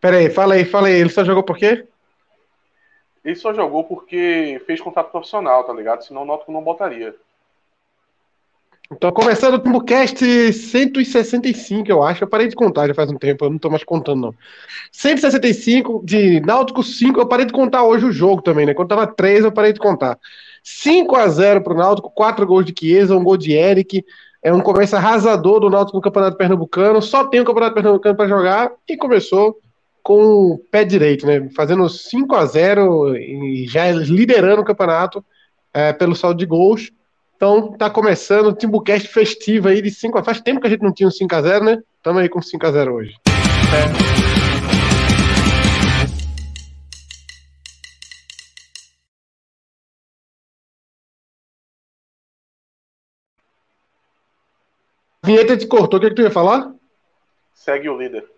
Pera aí, fala aí, fala aí. Ele só jogou por quê? Ele só jogou porque fez contrato profissional, tá ligado? Senão o Náutico não botaria. Então, começando o Timbucast 165, eu acho. Eu parei de contar já faz um tempo, eu não tô mais contando, não. 165 de Náutico 5. Eu parei de contar hoje o jogo também, né? Quando tava 3, eu parei de contar. 5 a 0 pro Náutico, 4 gols de Chiesa, um gol de Eric. É um começo arrasador do Náutico no Campeonato Pernambucano. Só tem o Campeonato Pernambucano para jogar e começou com o pé direito, né? Fazendo 5 a 0 e já liderando o campeonato é, pelo saldo de gols. Então tá começando o Timbucast festivo aí de 5 a Faz tempo que a gente não tinha um 5 a 0 né? Estamos aí com 5 a 0 hoje. É. Vinheta te cortou, o que, é que tu ia falar? Segue o líder.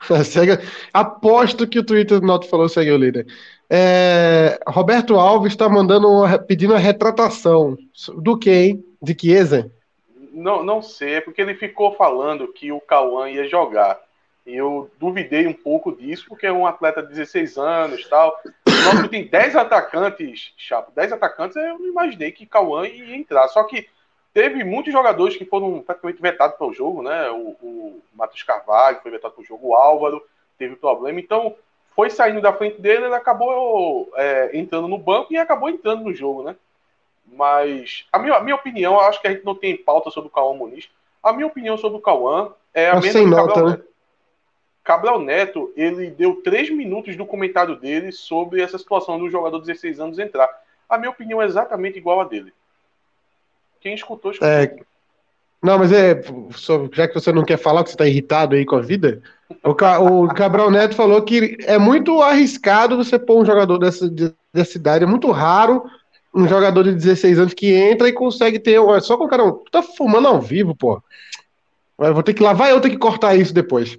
segue... Aposto que o Twitter do Noto falou segue o líder. É... Roberto Alves está mandando pedindo a retratação. Do que, hein? De Chiesa? Não, não sei, é porque ele ficou falando que o Cauã ia jogar. E eu duvidei um pouco disso, porque é um atleta de 16 anos tal. O Noto tem 10 atacantes, Chapo. 10 atacantes, eu imaginei que Cauã ia entrar. Só que Teve muitos jogadores que foram praticamente vetados para o jogo, né? O, o Matheus Carvalho foi vetado para o jogo, o Álvaro teve problema. Então, foi saindo da frente dele, ele acabou é, entrando no banco e acabou entrando no jogo, né? Mas a minha, a minha opinião, acho que a gente não tem pauta sobre o Cauã Muniz. A minha opinião sobre o Cauã é a mesma do Cabral, né? Neto. Cabral Neto, ele deu três minutos do comentário dele sobre essa situação do jogador de 16 anos entrar. A minha opinião é exatamente igual a dele. Quem escutou, escutou. É... Não, mas é. Já que você não quer falar que você está irritado aí com a vida, o, o Cabral Neto falou que é muito arriscado você pôr um jogador dessa, dessa idade, é muito raro um jogador de 16 anos que entra e consegue ter. Só com o cara. Tá fumando ao vivo, pô. Eu vou ter que lavar eu ter que cortar isso depois.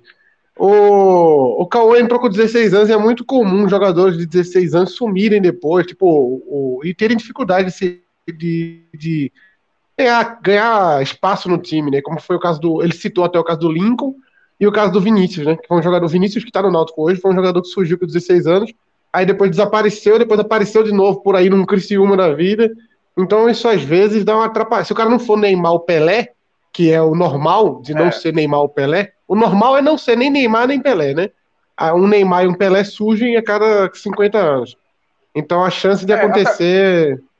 O, o Cauã entrou com 16 anos e é muito comum jogadores de 16 anos sumirem depois, tipo, o, o e terem dificuldade de, de, de ganhar, ganhar espaço no time, né? Como foi o caso do. Ele citou até o caso do Lincoln e o caso do Vinícius, né? Que foi um jogador. Vinícius que está no Náutico hoje, foi um jogador que surgiu com 16 anos, aí depois desapareceu, depois apareceu de novo por aí num Criciúma da vida. Então isso às vezes dá uma atrapalhada. Se o cara não for Neymar ou Pelé, que é o normal de não é. ser Neymar ou Pelé, o normal é não ser nem Neymar nem Pelé, né? Ah, um Neymar e um Pelé surgem a cada 50 anos. Então a chance de é, acontecer. Até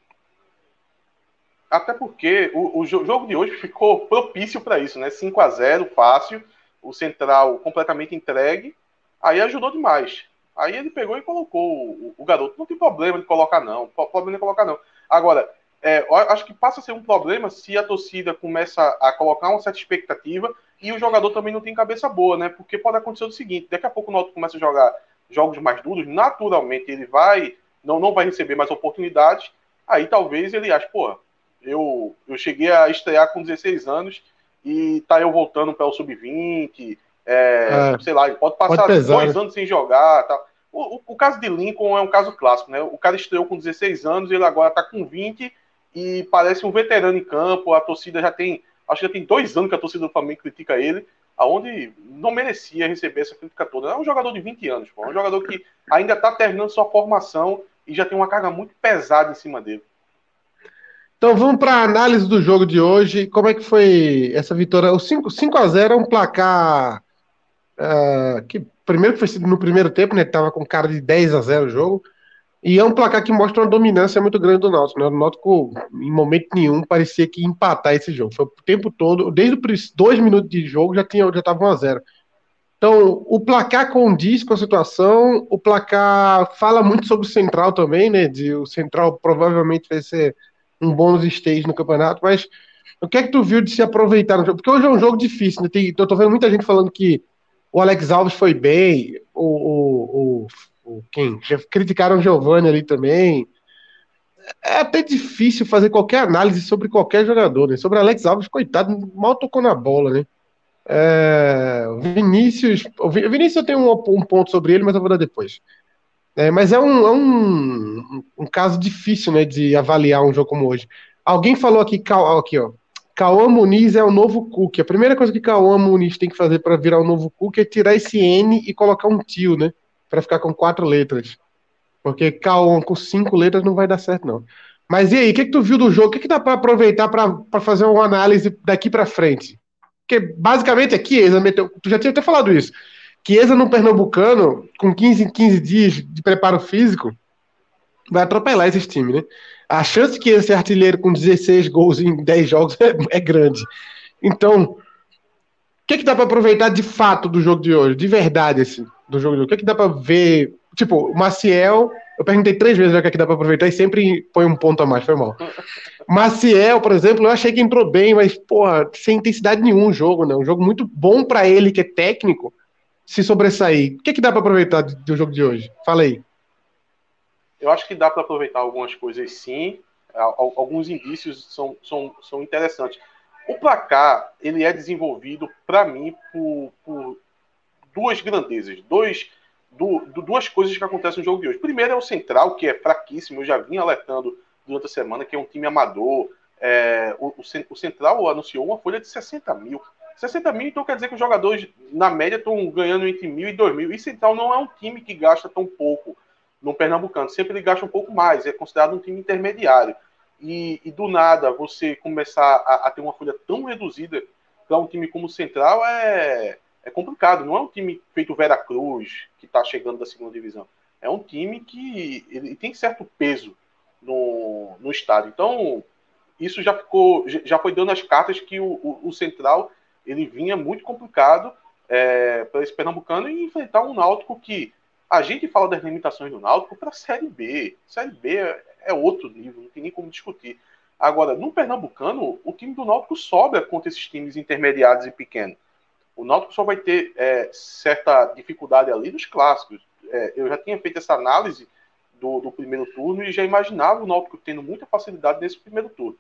até porque o, o, jogo de hoje ficou propício para isso, né? 5 a 0 fácil, o Central completamente entregue, aí ajudou demais. Aí ele pegou e colocou o, o garoto. Não tem problema de colocar, não. Problema de colocar, não. Agora, é, acho que passa a ser um problema se a torcida começa a colocar uma certa expectativa e o jogador também não tem cabeça boa, né? Porque pode acontecer o seguinte: daqui a pouco o Náutico começa a jogar jogos mais duros, naturalmente ele vai, não, não vai receber mais oportunidades. Aí talvez ele ache, porra, eu, eu cheguei a estrear com 16 anos e tá eu voltando para o sub-20, é, é, sei lá, pode passar pode pesar, dois né? anos sem jogar. Tá. O, o, o, caso de Lincoln é um caso clássico, né? O cara estreou com 16 anos, ele agora tá com 20 e parece um veterano em campo, a torcida já tem, acho que já tem dois anos que a torcida do Flamengo critica ele, aonde não merecia receber essa crítica toda. É um jogador de 20 anos, pô, é um jogador que ainda está terminando sua formação e já tem uma carga muito pesada em cima dele. Então vamos para a análise do jogo de hoje. Como é que foi essa vitória? O 5, 5 a 0 é um placar uh, que primeiro foi no primeiro tempo, né? Tava com cara de 10 a 0 o jogo. E é um placar que mostra uma dominância muito grande do Náutico. Né? O Náutico, em momento nenhum, parecia que ia empatar esse jogo. Foi o tempo todo, desde os dois minutos de jogo, já tinha já estava 1 a 0 Então, o placar condiz com a situação. O placar fala muito sobre o Central também, né? De, o Central provavelmente vai ser um bônus stage no campeonato, mas o que é que tu viu de se aproveitar no jogo? Porque hoje é um jogo difícil, né? Tem, eu tô vendo muita gente falando que o Alex Alves foi bem, o, o, o, quem? Já criticaram o Giovanni ali também. É até difícil fazer qualquer análise sobre qualquer jogador, né? Sobre Alex Alves, coitado, mal tocou na bola, né? É, Vinícius, Vinícius eu tenho um, um ponto sobre ele, mas eu vou dar depois. É, mas é, um, é um, um, caso difícil, né, de avaliar um jogo como hoje. Alguém falou aqui, aqui ó, Cauã Muniz é o novo Cook. A primeira coisa que Cauã Muniz tem que fazer para virar o novo Cook é tirar esse N e colocar um tio, né? Para ficar com quatro letras. Porque Cauã com cinco letras não vai dar certo, não. Mas e aí, o que, que tu viu do jogo? O que, que dá para aproveitar para fazer uma análise daqui para frente? Porque basicamente meteu. Tu já tinha até falado isso. Chiesa no Pernambucano, com 15 em 15 dias de preparo físico, vai atropelar esses times, né? A chance Chiesa ser artilheiro com 16 gols em 10 jogos é, é grande. Então, o que, que dá para aproveitar de fato do jogo de hoje? De verdade, assim, do jogo de hoje? O que, que dá para ver? Tipo, o Maciel eu perguntei três vezes já que aqui dá para aproveitar e sempre põe um ponto a mais, foi mal. Maciel, por exemplo, eu achei que entrou bem, mas, porra, sem intensidade nenhum o jogo, né? Um jogo muito bom para ele, que é técnico, se sobressair. O que, que dá para aproveitar do jogo de hoje? Fala aí. Eu acho que dá para aproveitar algumas coisas sim. Alguns indícios são, são, são interessantes. O placar, ele é desenvolvido, para mim, por, por duas grandezas, dois do, duas coisas que acontecem no jogo de hoje. Primeiro é o Central, que é fraquíssimo, eu já vim alertando durante a semana, que é um time amador. É, o, o, Central anunciou uma folha de 60 mil. 60 mil, então quer dizer que os jogadores, na média, estão ganhando entre mil e dois mil. E Central não é um time que gasta tão pouco no Pernambucano. Sempre ele gasta um pouco mais, é considerado um time intermediário. E, e do nada, você começar a, a ter uma folha tão reduzida para um time como o Central é, é complicado. Não é um time feito Vera Cruz, que está chegando da segunda divisão. É um time que ele tem certo peso no, no estado. Então, isso já ficou, já foi dando as cartas que o, o, o Central ele vinha muito complicado é, para esse Pernambucano e enfrentar um Náutico que a gente fala das limitações do Náutico para a Série B. Série B é, é outro nível, não tem nem como discutir. Agora, no Pernambucano, o time do Náutico sobra contra esses times intermediários e pequenos. O Náutico só vai ter é, certa dificuldade ali nos clássicos. É, eu já tinha feito essa análise do, do, primeiro turno e já imaginava o Náutico tendo muita facilidade nesse primeiro turno.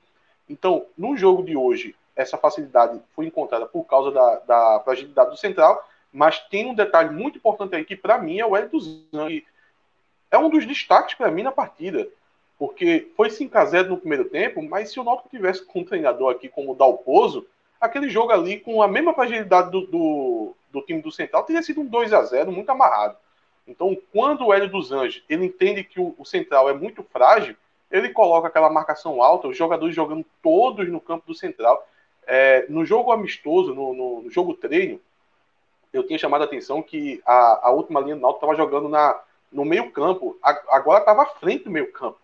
Então, no jogo de hoje, essa facilidade foi encontrada por causa da, da fragilidade do Central, mas tem um detalhe muito importante aí que, para mim, é o Hélio Zang. É um dos destaques para mim na partida, porque foi 5 a 0 no primeiro tempo, mas se o Náutico tivesse com um treinador aqui como o Dalpozo, aquele jogo ali com a mesma fragilidade do, do, do time do Central teria sido um 2 a 0 muito amarrado. Então, quando o Hélio dos Anjos ele entende que o, o, Central é muito frágil, ele coloca aquela marcação alta, os jogadores jogando todos no campo do Central. É, no jogo amistoso, no, no, no, jogo treino, eu tinha chamado a atenção que a, a última linha do Náutico estava jogando na, no meio campo, agora estava à frente do meio campo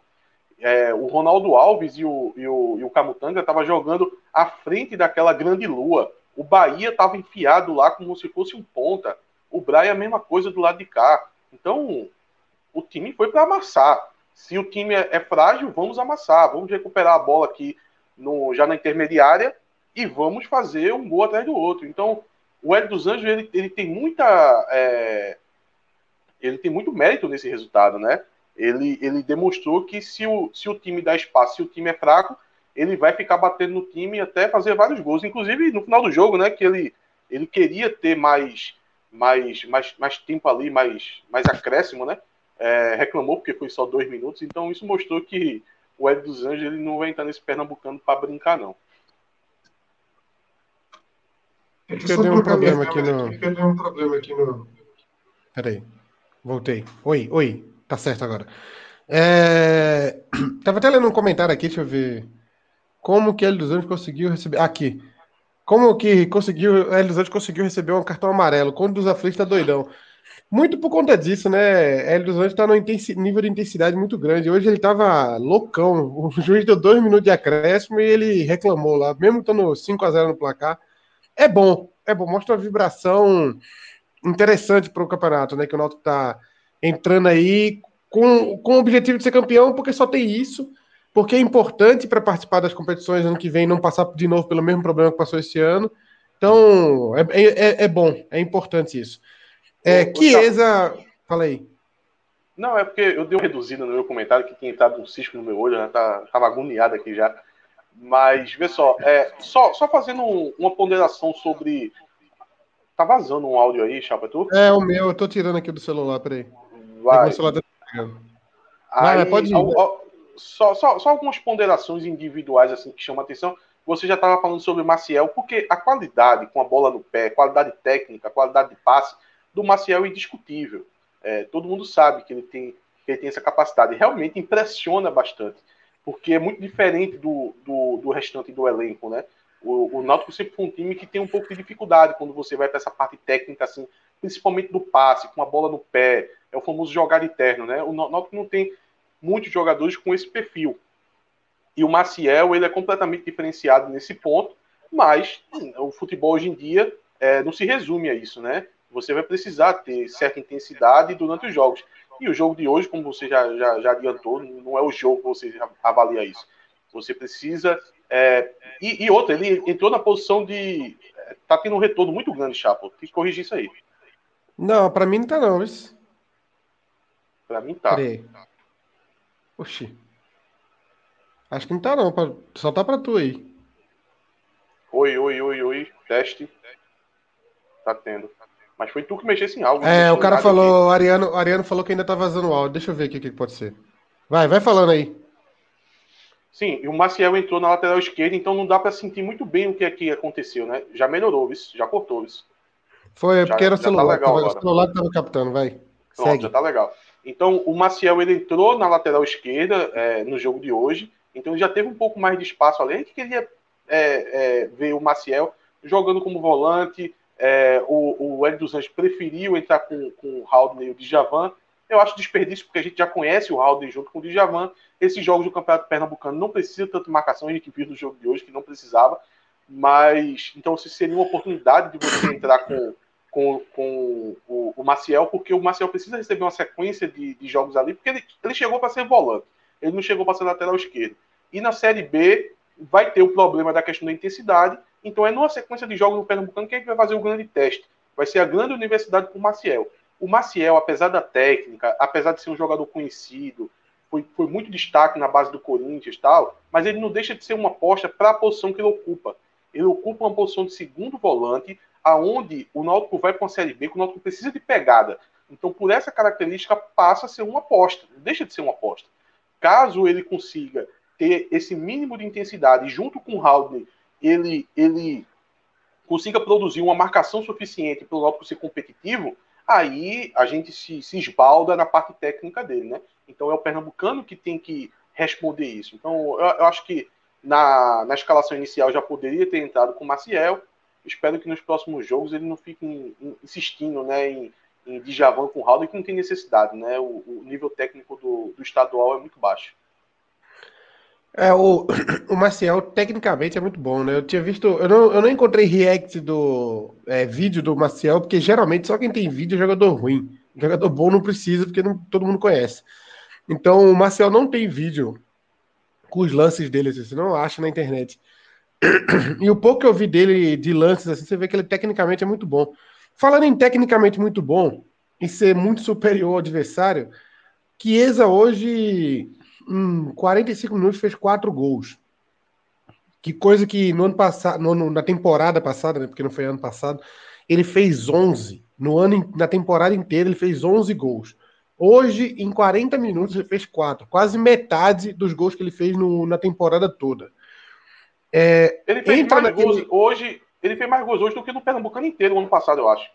é, o Ronaldo Alves e o, e o, e o Camutanga estavam jogando à frente daquela grande lua. O Bahia estava enfiado lá como se fosse um ponta. O Braia, a mesma coisa do lado de cá. Então, o time foi para amassar. Se o time é, é, frágil, vamos amassar. Vamos recuperar a bola aqui no, já na intermediária e vamos fazer um gol atrás do outro. Então, o Hélio dos Anjos ele, ele tem muita. É, ele tem muito mérito nesse resultado, né? Ele, ele demonstrou que se o, se o time dá espaço, se o time é fraco, ele vai ficar batendo no time até fazer vários gols. Inclusive no final do jogo, né? Que ele, ele queria ter mais, mais, mais, mais tempo ali, mais, mais acréscimo, né? É, reclamou porque foi só dois minutos. Então isso mostrou que o Ed dos Anjos ele não vai entrar nesse pernambucano para brincar, não. Perdeu um problema aqui no. Perdeu um problema aqui no. Peraí. Voltei. Oi, oi. Tá certo agora. É... Tava até lendo um comentário aqui, deixa eu ver. Como que Hélio dos Anjos conseguiu receber. Aqui. Como que conseguiu. Hélio dos Anjos conseguiu receber um cartão amarelo? Quando dos aflitos tá doidão. Muito por conta disso, né? Hélio dos Anjos tá num nível de intensidade muito grande. Hoje ele tava loucão. O juiz deu dois minutos de acréscimo e ele reclamou lá, mesmo estando 5x0 no placar. É bom, é bom. Mostra uma vibração interessante para o campeonato, né? Que o Náutico tá entrando aí com, com o objetivo de ser campeão, porque só tem isso, porque é importante para participar das competições ano que vem não passar de novo pelo mesmo problema que passou esse ano. Então, é, é, é bom, é importante isso. É, Chiesa, fala aí. Não, é porque eu dei uma reduzida no meu comentário, que tinha entrado um cisco no meu olho, já tá, tava agoniado aqui já. Mas, vê só, é, só, só fazendo um, uma ponderação sobre. Tá vazando um áudio aí, Chapa, tu? É, o meu, eu tô tirando aqui do celular, peraí. Vai. Celular tá Aí, pode ir. Só, só, só algumas ponderações individuais assim que chamam a atenção. você já estava falando sobre o Maciel, porque a qualidade com a bola no pé, qualidade técnica, qualidade de passe do Maciel é indiscutível. É, todo mundo sabe que ele tem, que ele tem essa capacidade. Realmente impressiona bastante, porque é muito diferente do, do, do restante do elenco, né? O, o Náutico sempre foi um time que tem um pouco de dificuldade quando você vai para essa parte técnica, assim, principalmente do passe, com a bola no pé, é o famoso jogar eterno, né? O Náutico não tem muitos jogadores com esse perfil. E o Maciel, ele é completamente diferenciado nesse ponto, mas o futebol hoje em dia é, não se resume a isso, né? Você vai precisar ter certa intensidade durante os jogos. E o jogo de hoje, como você já, já, já adiantou, não é o jogo que você avalia isso. Você precisa. É, e, e, outra, ele entrou na posição de. É, tá tendo um retorno muito grande, Chapo. Tem que corrigir isso aí. Não, para mim não tá, não. Isso. Pra mim tá. Peraí. Oxi. Acho que não tá, não. Só tá pra tu aí. Oi, oi, oi, oi. Teste. Tá tendo. Mas foi tu que mexesse em algo. É, o cara falou, o Ariano, Ariano falou que ainda tá vazando áudio. Deixa eu ver o que, pode ser. Vai, vai falando aí. Sim, e o Maciel entrou na lateral esquerda, então não dá para sentir muito bem o que aqui aconteceu, né? Já melhorou isso, já cortou isso. Foi, já, porque era o tá celular, tá tava, o celular que tava captando, vai. Pronto, Segue. já tá legal. Então, o Maciel, ele entrou na lateral esquerda é, no jogo de hoje, então ele já teve um pouco mais de espaço ali. A gente queria é, é, ver o Maciel jogando como volante, é, o, o Hélio dos Anjos preferiu entrar com, com o Haldner e o Djavan. Eu acho desperdício, porque a gente já conhece o Haldner junto com o Djavan. Esses jogos do Campeonato Pernambucano não precisa tanto marcação, a gente viu no jogo de hoje que não precisava. Mas, então, se seria uma oportunidade de você entrar com, com, com o, o, Maciel, porque o Maciel precisa receber uma sequência de, de jogos ali, porque ele, ele chegou para ser volante, ele não chegou para ser lateral esquerdo. E na Série B vai ter o problema da questão da intensidade, então é numa sequência de jogos no Pernambucano que a gente vai fazer o grande teste. Vai ser a grande universidade para o Maciel. O Maciel, apesar da técnica, apesar de ser um jogador conhecido, foi, foi muito destaque na base do Corinthians tal, mas ele não deixa de ser uma aposta para a posição que ele ocupa. Ele ocupa uma posição de segundo volante, aonde o Náutico vai para uma Série B, que o Náutico precisa de pegada. Então, por essa característica, passa a ser uma aposta, deixa de ser uma aposta. Caso ele consiga ter esse mínimo de intensidade junto com o Haldner ele, ele consiga produzir uma marcação suficiente para o Náutico ser competitivo, aí a gente se, se esbalda na parte técnica dele, né? Então é o Pernambucano que tem que responder isso. Então eu, eu acho que na, na escalação inicial já poderia ter entrado com o Maciel. Espero que nos próximos jogos ele não fique insistindo né, em, em Djavan com o Raul, que não tem necessidade. Né? O, o nível técnico do, do estadual é muito baixo. É, o, o Maciel, tecnicamente, é muito bom, né? Eu tinha visto. Eu não, eu não encontrei react do é, vídeo do Maciel, porque geralmente só quem tem vídeo é jogador ruim. Jogador bom não precisa, porque não, todo mundo conhece. Então, o Maciel não tem vídeo com os lances dele, assim, você não acha na internet. E o pouco que eu vi dele de lances, assim, você vê que ele tecnicamente é muito bom. Falando em tecnicamente muito bom e ser muito superior ao adversário, Chiesa hoje em 45 minutos fez quatro gols. Que coisa que no ano passado, no, na temporada passada, né, porque não foi ano passado, ele fez 11. No ano, na temporada inteira, ele fez 11 gols. Hoje, em 40 minutos, ele fez quatro. Quase metade dos gols que ele fez no, na temporada toda. É, ele fez mais naquele... gols hoje. Ele fez mais gols hoje do que no Pernambucano inteiro, no ano passado, eu acho.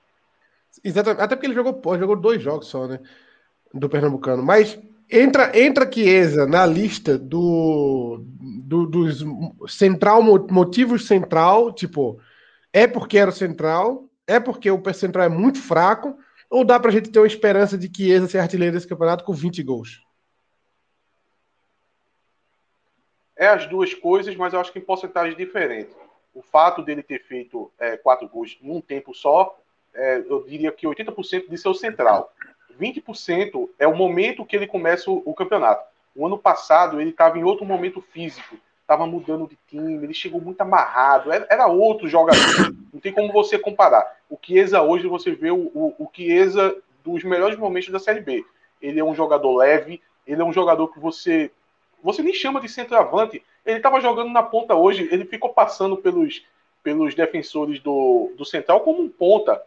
Exatamente. Até porque ele jogou, jogou dois jogos só, né? Do Pernambucano. Mas Entra, entra Chiesa na lista do, do, dos central motivos central, tipo, é porque era o central, é porque o central é muito fraco, ou dá pra gente ter uma esperança de Chiesa ser artilheiro desse campeonato com 20 gols? É as duas coisas, mas eu acho que em porcentagem diferente. O fato dele ter feito é, quatro gols num tempo só, é, eu diria que 80% disso é o central. 20% é o momento que ele começa o, o campeonato. O ano passado ele estava em outro momento físico, estava mudando de time, ele chegou muito amarrado, era, era, outro jogador. Não tem como você comparar. O Chiesa hoje você vê o, o, o Chiesa dos melhores momentos da Série B. Ele é um jogador leve, ele é um jogador que você você nem chama de centroavante. Ele estava jogando na ponta hoje, ele ficou passando pelos, pelos defensores do, do Central como um ponta.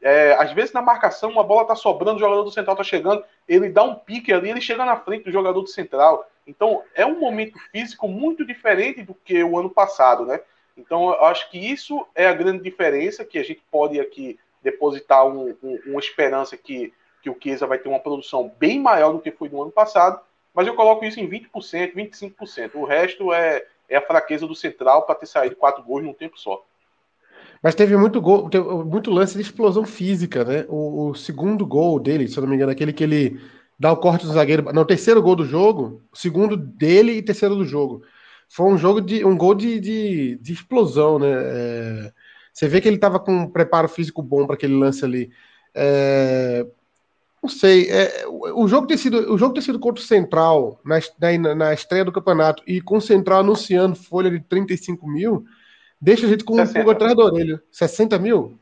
É, às vezes na marcação, uma bola tá sobrando, o jogador do central tá chegando, ele dá um pique ali, ele chega na frente do jogador do central. Então, é um momento físico muito diferente do que o ano passado, né? Então, eu acho que isso é a grande diferença, que a gente pode aqui depositar um, um, uma esperança que, que o Chiesa vai ter uma produção bem maior do que foi no ano passado, mas eu coloco isso em 20%, 25%. O resto é, é a fraqueza do Central para ter saído quatro gols num tempo só. Mas teve muito gol, teve muito lance de explosão física, né? O, o, segundo gol dele, se eu não me engano, aquele que ele dá o corte do zagueiro, não, o terceiro gol do jogo, segundo dele e terceiro do jogo. Foi um jogo de um gol de, de, de explosão, né? É, você vê que ele estava com um preparo físico bom para aquele lance ali. É, não sei, é, o, jogo ter sido, o jogo ter sido contra o Central na, na, na, estreia do campeonato e com o Central anunciando folha de 35 mil, deixa a gente com 60. um pouco atrás da orelha. 60 mil?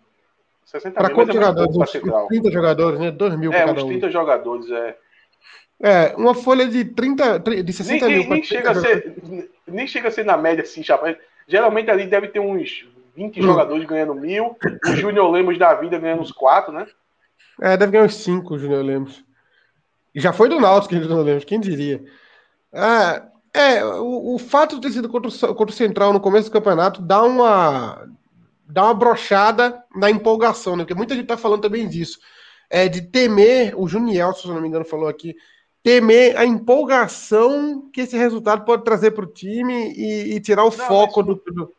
60 pra mil. Quantos é jogadores? Uns, uns 30 jogadores, né? 2 mil é, para cada um. 30 jogadores, é. É, uma folha de 30, de 60 nem, mil. Nem, chega a ser, nem chega a ser na média assim, chapa. Geralmente ali deve ter uns 20 hum. jogadores ganhando mil, o Júnior Lemos da vida ganhando uns 4, né? É, deve ganhar uns 5 o Júnior Lemos. E já foi do Náutico o Júnior Lemos, quem diria? Ah, é, o, o, fato de ter sido contra o, contra o Central no começo do campeonato dá uma dá uma brochada na empolgação, né? Porque muita gente tá falando também disso. É de temer, o Juniel, se eu não me engano, falou aqui, temer a empolgação que esse resultado pode trazer para o time e, e, tirar o não, foco do, do,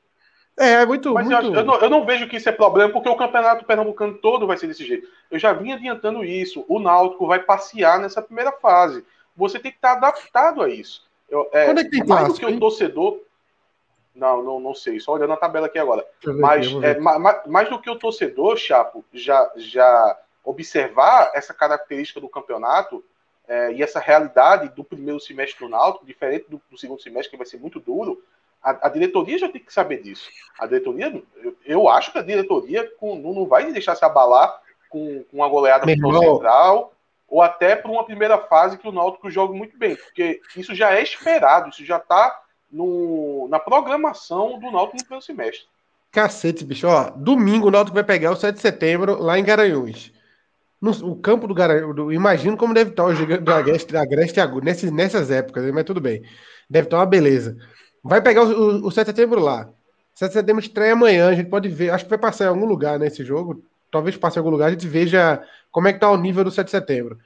É, é muito. Mas muito... Eu, eu, não, eu, não, vejo que isso é problema, porque o campeonato pernambucano todo vai ser desse jeito. Eu já vim adiantando isso. O Náutico vai passear nessa primeira fase. Você tem que estar adaptado a isso. Eu, é, Quando é que tem mais clássico, do que o torcedor. Não, não, não sei, só olhando a tabela aqui agora. Mas é, mais, mais do que o torcedor, Chapo, já, já observar essa característica do campeonato, é, e essa realidade do primeiro semestre do Náutico, diferente do, do segundo semestre, que vai ser muito duro, a, a, diretoria já tem que saber disso. A diretoria, eu, eu acho que a diretoria com, não, não, vai deixar se abalar com, com uma goleada pro central, ou até por uma primeira fase que o Náutico joga muito bem, porque isso já é esperado, isso já está na programação do Náutico no primeiro semestre. Cacete, bicho. Ó, domingo o Náutico vai pegar o 7 de setembro lá em Garanhuns. No, o campo do Garanhuns, imagino como deve estar o gigante do Agreste, Agreste Agudo, nessas, nessas épocas, mas tudo bem. Deve estar uma beleza. Vai pegar o, o, o 7 de setembro lá. 7 de setembro estreia amanhã, a gente pode ver, acho que vai passar em algum lugar nesse jogo, talvez passe em algum lugar, a gente veja como é que tá o nível do 7 de setembro.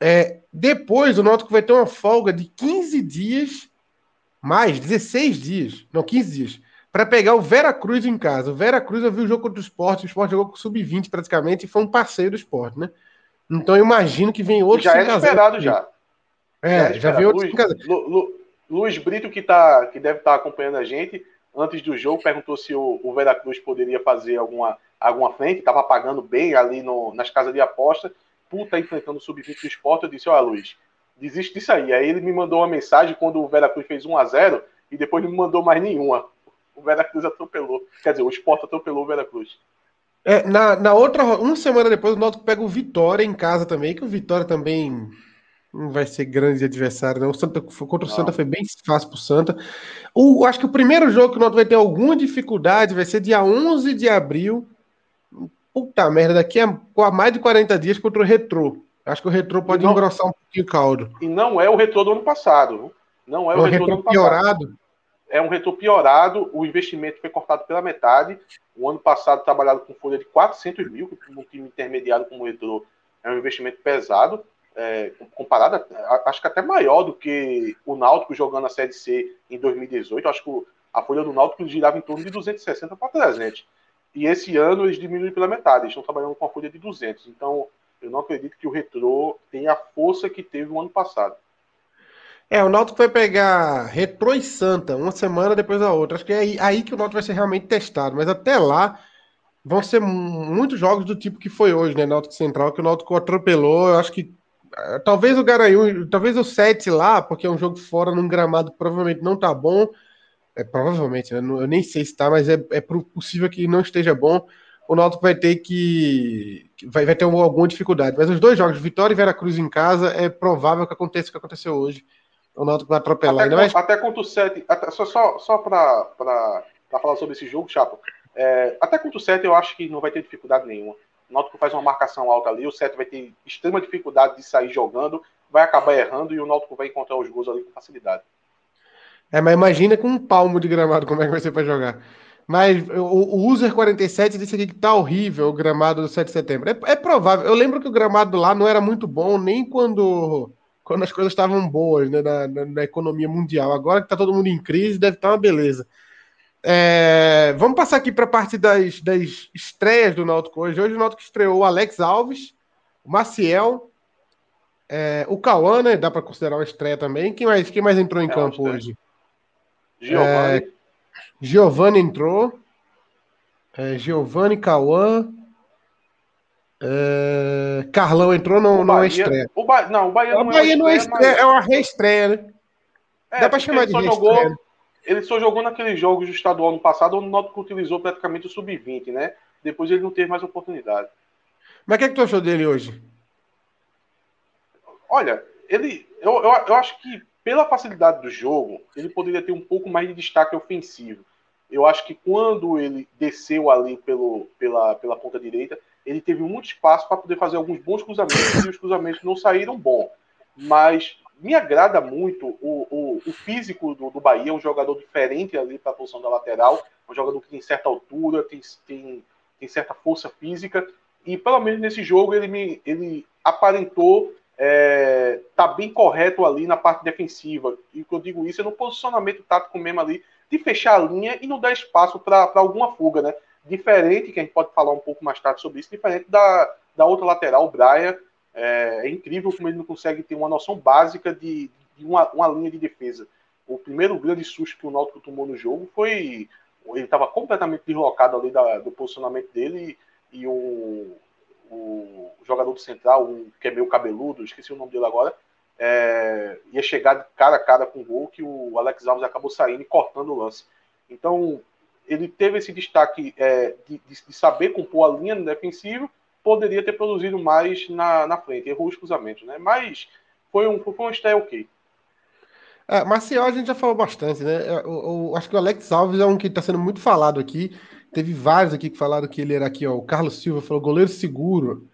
É, depois o Náutico vai ter uma folga de 15 dias, mais, 16 dias, não, 15 dias, para pegar o Vera Cruz em casa. O Vera Cruz eu vi o jogo contra o Esporte, o Esporte jogou com sub-20 praticamente, e foi um passeio do Esporte, né? Então eu imagino que vem outro. Já é esperado já. É, já, já vem outro. Luiz, Lu, Lu, Luiz Brito, que, tá, que deve estar tá acompanhando a gente, antes do jogo, perguntou se o, o Veracruz poderia fazer alguma, alguma frente, estava pagando bem ali no, nas casas de aposta, puta enfrentando o sub-20 do esporte. Eu disse: Olha, Luiz, desiste disso aí. Aí ele me mandou uma mensagem quando o Veracruz fez 1 a 0 e depois não me mandou mais nenhuma o Veracruz atropelou. Quer dizer, o Sport atropelou o Veracruz. É, na, na outra, uma semana depois, o Náutico pega o Vitória em casa também, que o Vitória também não vai ser grande adversário, não. O Santa, contra o não. Santa foi bem fácil pro Santa. O, acho que o primeiro jogo que o Náutico vai ter alguma dificuldade vai ser dia 11 de abril. Puta merda, daqui a, a mais de 40 dias contra o Retrô. Acho que o Retrô pode não, engrossar um pouquinho o caldo. E não é o Retrô do ano passado. Não é o, o Retrô do ano passado. Piorado é um retorno piorado, o investimento foi cortado pela metade. O ano passado, trabalhado com folha de 400 mil, que um time intermediário como o Retro é um investimento pesado, é, comparado, acho que até maior do que o Náutico jogando a Série C em 2018. Acho que a folha do Náutico girava em torno de 260 para 300. E esse ano eles diminuem pela metade, eles estão trabalhando com a folha de 200. Então, eu não acredito que o Retro tenha a força que teve o ano passado. É, o Náutico vai pegar Retro e Santa, uma semana depois da outra. Acho que é aí, aí que o Náutico vai ser realmente testado. Mas até lá vão ser muitos jogos do tipo que foi hoje, né? Náutico Central, que o Náutico atropelou. Eu acho que talvez o Garanhuns, talvez o 7 lá, porque é um jogo fora num gramado provavelmente não tá bom. É, provavelmente, né? eu nem sei se tá, mas é, é possível que não esteja bom. O Náutico vai ter que. Vai, vai ter alguma dificuldade. Mas os dois jogos, Vitória e Veracruz em casa, é provável que aconteça o que aconteceu hoje o Náutico vai atropelar. Até, mais... até contra o 7, até, só, só, só para falar sobre esse jogo, Chapo, é, até contra o 7 eu acho que não vai ter dificuldade nenhuma. O Náutico faz uma marcação alta ali, o 7 vai ter extrema dificuldade de sair jogando, vai acabar errando e o Náutico vai encontrar os gols ali com facilidade. É, mas imagina com um palmo de gramado como é que vai ser para jogar. Mas o, o User 47 disse aqui que tá horrível o gramado do 7 de setembro. É, é, provável. Eu lembro que o gramado lá não era muito bom nem quando, quando as coisas estavam boas né, na, na, na, economia mundial. Agora que tá todo mundo em crise, deve estar tá uma beleza. É, vamos passar aqui para a parte das, das estreias do Náutico hoje. Hoje o Náutico estreou o Alex Alves, o Maciel, é, o Cauã, né? Dá para considerar uma estreia também. Quem mais, quem mais entrou em é campo hoje? Giovanni. É, Giovanni entrou. É, Giovanni, Cauã. É, Carlão entrou, não, o não é estreia. O ba... Não, o Bahia, o Bahia não é estreia, mas... é uma reestreia, né? É, Dá para chamar de reestreia. Jogou, ele só jogou naqueles jogos do estadual no passado, onde o Náutico utilizou praticamente o sub-20, né? Depois ele não teve mais oportunidade. Mas o que, é que tu achou dele hoje? Olha, ele. Eu, eu, eu acho que pela facilidade do jogo, ele poderia ter um pouco mais de destaque ofensivo. Eu acho que quando ele desceu ali pelo, pela, pela ponta direita, ele teve muito espaço para poder fazer alguns bons cruzamentos e os cruzamentos não saíram bom. Mas me agrada muito o, o, o físico do, do Bahia, um jogador diferente ali para a posição da lateral, um jogador que tem certa altura, tem, tem, tem certa força física, e pelo menos nesse jogo ele, me, ele aparentou é, tá bem correto ali na parte defensiva. E o que eu digo isso é no posicionamento tático mesmo ali, de fechar a linha e não dar espaço para alguma fuga, né? Diferente, que a gente pode falar um pouco mais tarde sobre isso, diferente da, da outra lateral, o Brian. É, é incrível como ele não consegue ter uma noção básica de, de uma, uma linha de defesa. O primeiro grande susto que o Náutico tomou no jogo foi. Ele estava completamente deslocado ali da, do posicionamento dele e, e o, o jogador do Central, um, que é meio cabeludo, esqueci o nome dele agora, é, ia chegar de cara a cara com o gol que o Alex Alves acabou saindo e cortando o lance. Então, ele teve esse destaque é, de, de, saber compor a linha no defensivo, poderia ter produzido mais na, na frente, errou os cruzamentos, né? Mas foi um, foi um stay ok. É, Marcial a gente já falou bastante, né? Eu, eu, acho que o Alex Alves é um que está sendo muito falado aqui. Teve vários aqui que falaram que ele era aqui, ó. O Carlos Silva falou goleiro seguro.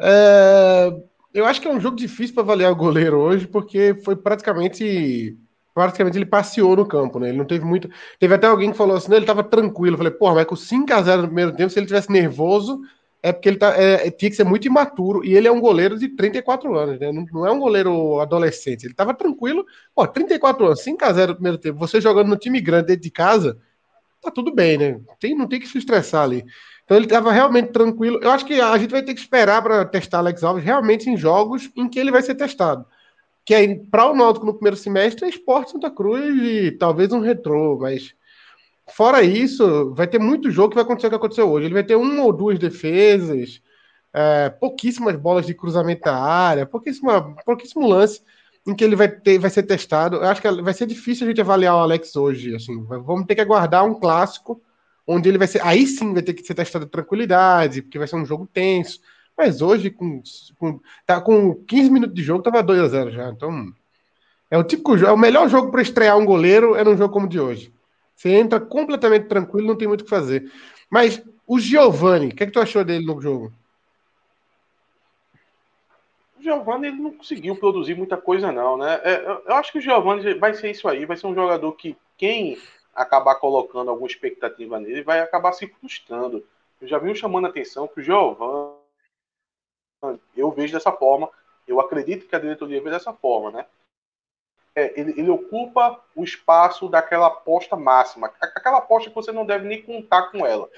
É, eu acho que é um jogo difícil para avaliar o goleiro hoje, porque foi praticamente. Praticamente ele passeou no campo, né? Ele não teve muito. Teve até alguém que falou assim: não, ele tava tranquilo. Eu falei, porra, mas com 5x0 no primeiro tempo, se ele tivesse nervoso, é porque ele tá, é, tinha que ser muito imaturo. E ele é um goleiro de 34 anos, né? Não, não é um goleiro adolescente. Ele tava tranquilo. Pô, 34 anos, 5x0 no primeiro tempo. Você jogando no time grande dentro de casa, tá tudo bem, né? Tem, não tem que se estressar ali. Então ele estava realmente tranquilo. Eu acho que a gente vai ter que esperar para testar Alex Alves realmente em jogos em que ele vai ser testado. Que aí, para o Náutico no primeiro semestre, é Esporte Santa Cruz e talvez um retrô, mas fora isso, vai ter muito jogo que vai acontecer o que aconteceu hoje. Ele vai ter uma ou duas defesas, é, pouquíssimas bolas de cruzamento da área, pouquíssima, pouquíssimo lance em que ele vai, ter, vai ser testado. Eu acho que vai ser difícil a gente avaliar o Alex hoje. Assim, vamos ter que aguardar um clássico onde ele vai ser. Aí sim vai ter que ser testado tranquilidade, porque vai ser um jogo tenso. Mas hoje, com, com, tá, com 15 minutos de jogo, tava 2 a 0 já. Então, é o típico é o melhor jogo para estrear um goleiro é num jogo como o de hoje. Você entra completamente tranquilo, não tem muito o que fazer. Mas o Giovani, o que, é que tu achou dele no jogo? O Giovanni ele não conseguiu produzir muita coisa, não, né? É, eu acho que o Giovanni vai ser isso aí, vai ser um jogador que quem acabar colocando alguma expectativa nele vai acabar se frustrando. Eu já vi chamando a atenção que o Giovanni, eu vejo dessa forma, eu acredito que a diretoria vê dessa forma, né? É, ele, ele, ocupa o espaço daquela aposta máxima, aquela aposta que você não deve nem contar com ela.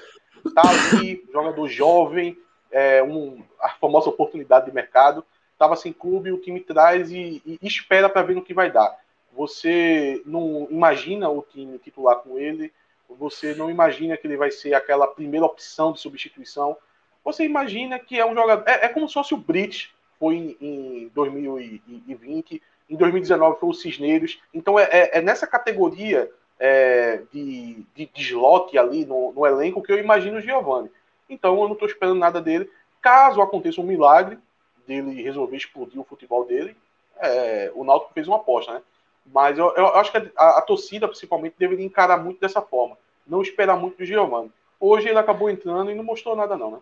Tá ali, jogador jovem, é, um, a famosa oportunidade de mercado estava sem clube, o time traz e, e espera para ver no que vai dar. Você não imagina o time titular com ele, você não imagina que ele vai ser aquela primeira opção de substituição. Você imagina que é um jogador. É, é como se fosse o Brit, foi em, em 2020, em 2019 foi o Cisneiros. Então é, é, é nessa categoria é, de, de, de slot ali no, no, elenco que eu imagino o Giovanni. Então eu não estou esperando nada dele. Caso aconteça um milagre, dele resolver explodir o futebol dele, é, o Náutico fez uma aposta, né? Mas eu, eu acho que a, a, torcida, principalmente, deveria encarar muito dessa forma. Não esperar muito do Giovanni. Hoje ele acabou entrando e não mostrou nada, não, né?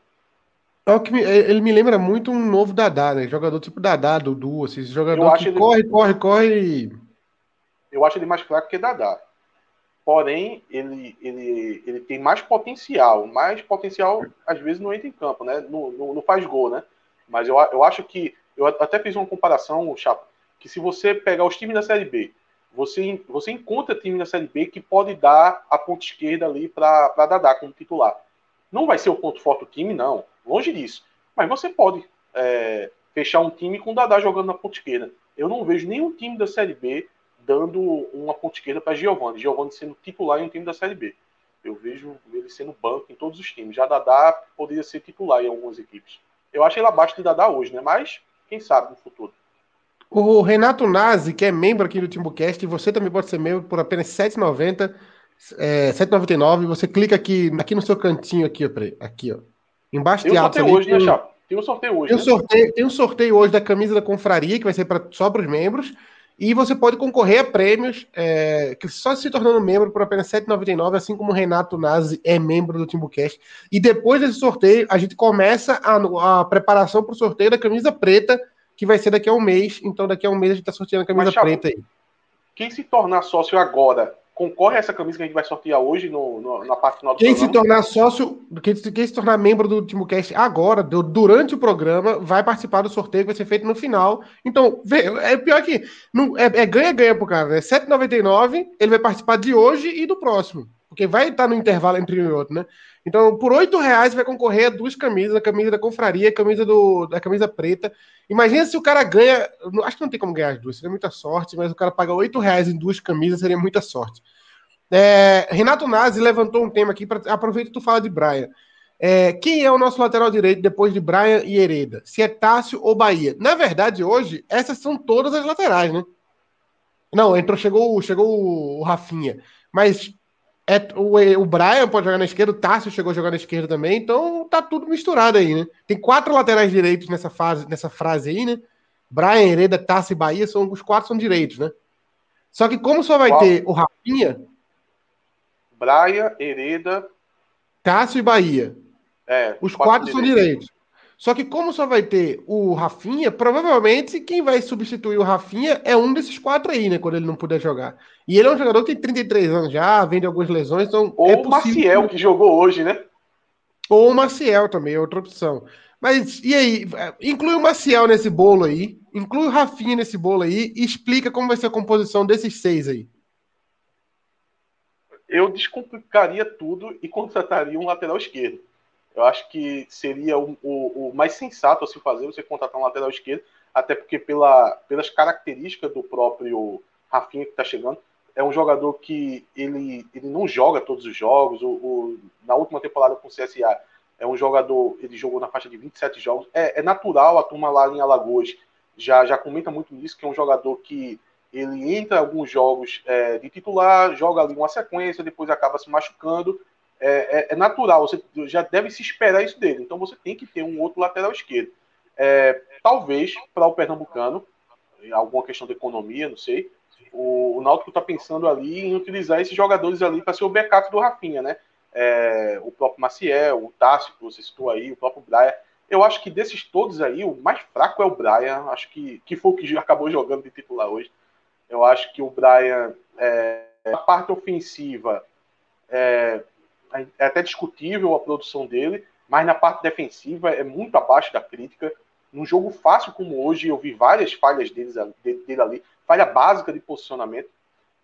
É o que me, ele me lembra muito um novo Dadá, né? Jogador tipo Dadá, Dudu, assim, jogador que ele... corre, corre, corre. Eu acho ele mais fraco que Dadá. Porém, ele, ele, ele tem mais potencial. Mais potencial, às vezes, não entra em campo, né? Não, não, não faz gol, né? Mas eu, eu acho que. Eu até fiz uma comparação, Chapa, que se você pegar os times da Série B, você, você encontra time da Série B que pode dar a ponta esquerda ali para Dadá como titular. Não vai ser o ponto forte do time, não. Longe disso. Mas você pode é, fechar um time com o Dadá jogando na ponta esquerda. Eu não vejo nenhum time da Série B dando uma ponta esquerda para Giovanni. Giovanni sendo titular em um time da Série B. Eu vejo ele sendo banco em todos os times. Já Dadá poderia ser titular em algumas equipes. Eu acho ele abaixo de Dadá hoje, né? Mas quem sabe no futuro. O Renato Nazi, que é membro aqui do Timbucast, você também pode ser membro por apenas R$ 7,90, é, 7,99. Você clica aqui, aqui no seu cantinho, aqui, ó, aqui, ó. Embaixo tem um sorteio hoje, né, Chapa? Tem um sorteio hoje. Tem um, né? sorteio, tem um sorteio hoje da camisa da confraria, que vai ser pra, só para os membros. E você pode concorrer a prêmios, é, que só se tornando membro por apenas R$ 7,99, assim como o Renato Nazi é membro do Timbucast. E depois desse sorteio, a gente começa a, a preparação para o sorteio da camisa preta que vai ser daqui a um mês. Então, daqui a um mês a gente está sorteando a camisa Mas, preta aí. Quem se tornar sócio agora concorre a essa camisa que a gente vai sortear hoje no, no na parte final do quem programa? se tornar sócio, quem, quem, se tornar membro do TimoCast agora, do, durante o programa, vai participar do sorteio que vai ser feito no final. Então, vê, é pior que não, é ganha-ganha é pro cara, né? 7,99 ele vai participar de hoje e do próximo. Porque vai estar no intervalo entre um e outro, né? Então, por oito reais vai concorrer a duas camisas, a camisa da confraria, a camisa do, da camisa preta. Imagina se o cara ganha. Acho que não tem como ganhar as duas, seria muita sorte, mas o cara paga oito reais em duas camisas, seria muita sorte. É, Renato Nazi levantou um tema aqui, pra, aproveita que tu fala de Brian. É, quem é o nosso lateral direito depois de Brian e Hereda? Se é Tássio ou Bahia? Na verdade, hoje, essas são todas as laterais, né? Não, entrou, chegou, chegou o Rafinha. Mas é, o, o Brian pode jogar na esquerda, o Tássio chegou a jogar na esquerda também, então tá tudo misturado aí, né? Tem quatro laterais direitos nessa fase, nessa frase aí, né? Brian, Hereda, Tássio e Bahia, são, os quatro são direitos, né? Só que como só vai Qual? ter o Rafinha... Brian, Hereda... Tássio e Bahia. É, os quatro, quatro são direitos. Só que como só vai ter o Rafinha, provavelmente quem vai substituir o Rafinha é um desses quatro aí, né? Quando ele não puder jogar. E ele é um jogador que tem 33 anos já, vem de algumas lesões, então. Ou é o Maciel, que jogou hoje, né? Ou o Maciel também, é outra opção. Mas e aí? Inclui o Maciel nesse bolo aí, inclui o Rafinha nesse bolo aí e explica como vai ser a composição desses seis aí. Eu descomplicaria tudo e contrataria um lateral esquerdo. Eu acho que seria o, o, o, mais sensato a se fazer você contratar um lateral esquerdo, até porque pela, pelas características do próprio Rafinha que está chegando, é um jogador que ele, ele não joga todos os jogos. O, o, na última temporada com o CSA, é um jogador, ele jogou na faixa de 27 jogos. É, é natural, a turma lá em Alagoas já, já comenta muito nisso, que é um jogador que ele entra em alguns jogos é, de titular, joga ali uma sequência, depois acaba se machucando é, é, é, natural, você já deve se esperar isso dele. Então você tem que ter um outro lateral esquerdo. É, talvez para o Pernambucano, alguma questão de economia, não sei. O, o Náutico está pensando ali em utilizar esses jogadores ali para ser o backup do Rafinha, né? É, o próprio Maciel, o Tássio, que você citou aí, o próprio Brian. Eu acho que desses todos aí, o mais fraco é o Brian. Acho que, que foi o que acabou jogando de titular hoje. Eu acho que o Brian, é, a parte ofensiva, é, é até discutível a produção dele, mas na parte defensiva é muito abaixo da crítica. Num jogo fácil como hoje, eu vi várias falhas deles, dele ali, falha básica de posicionamento.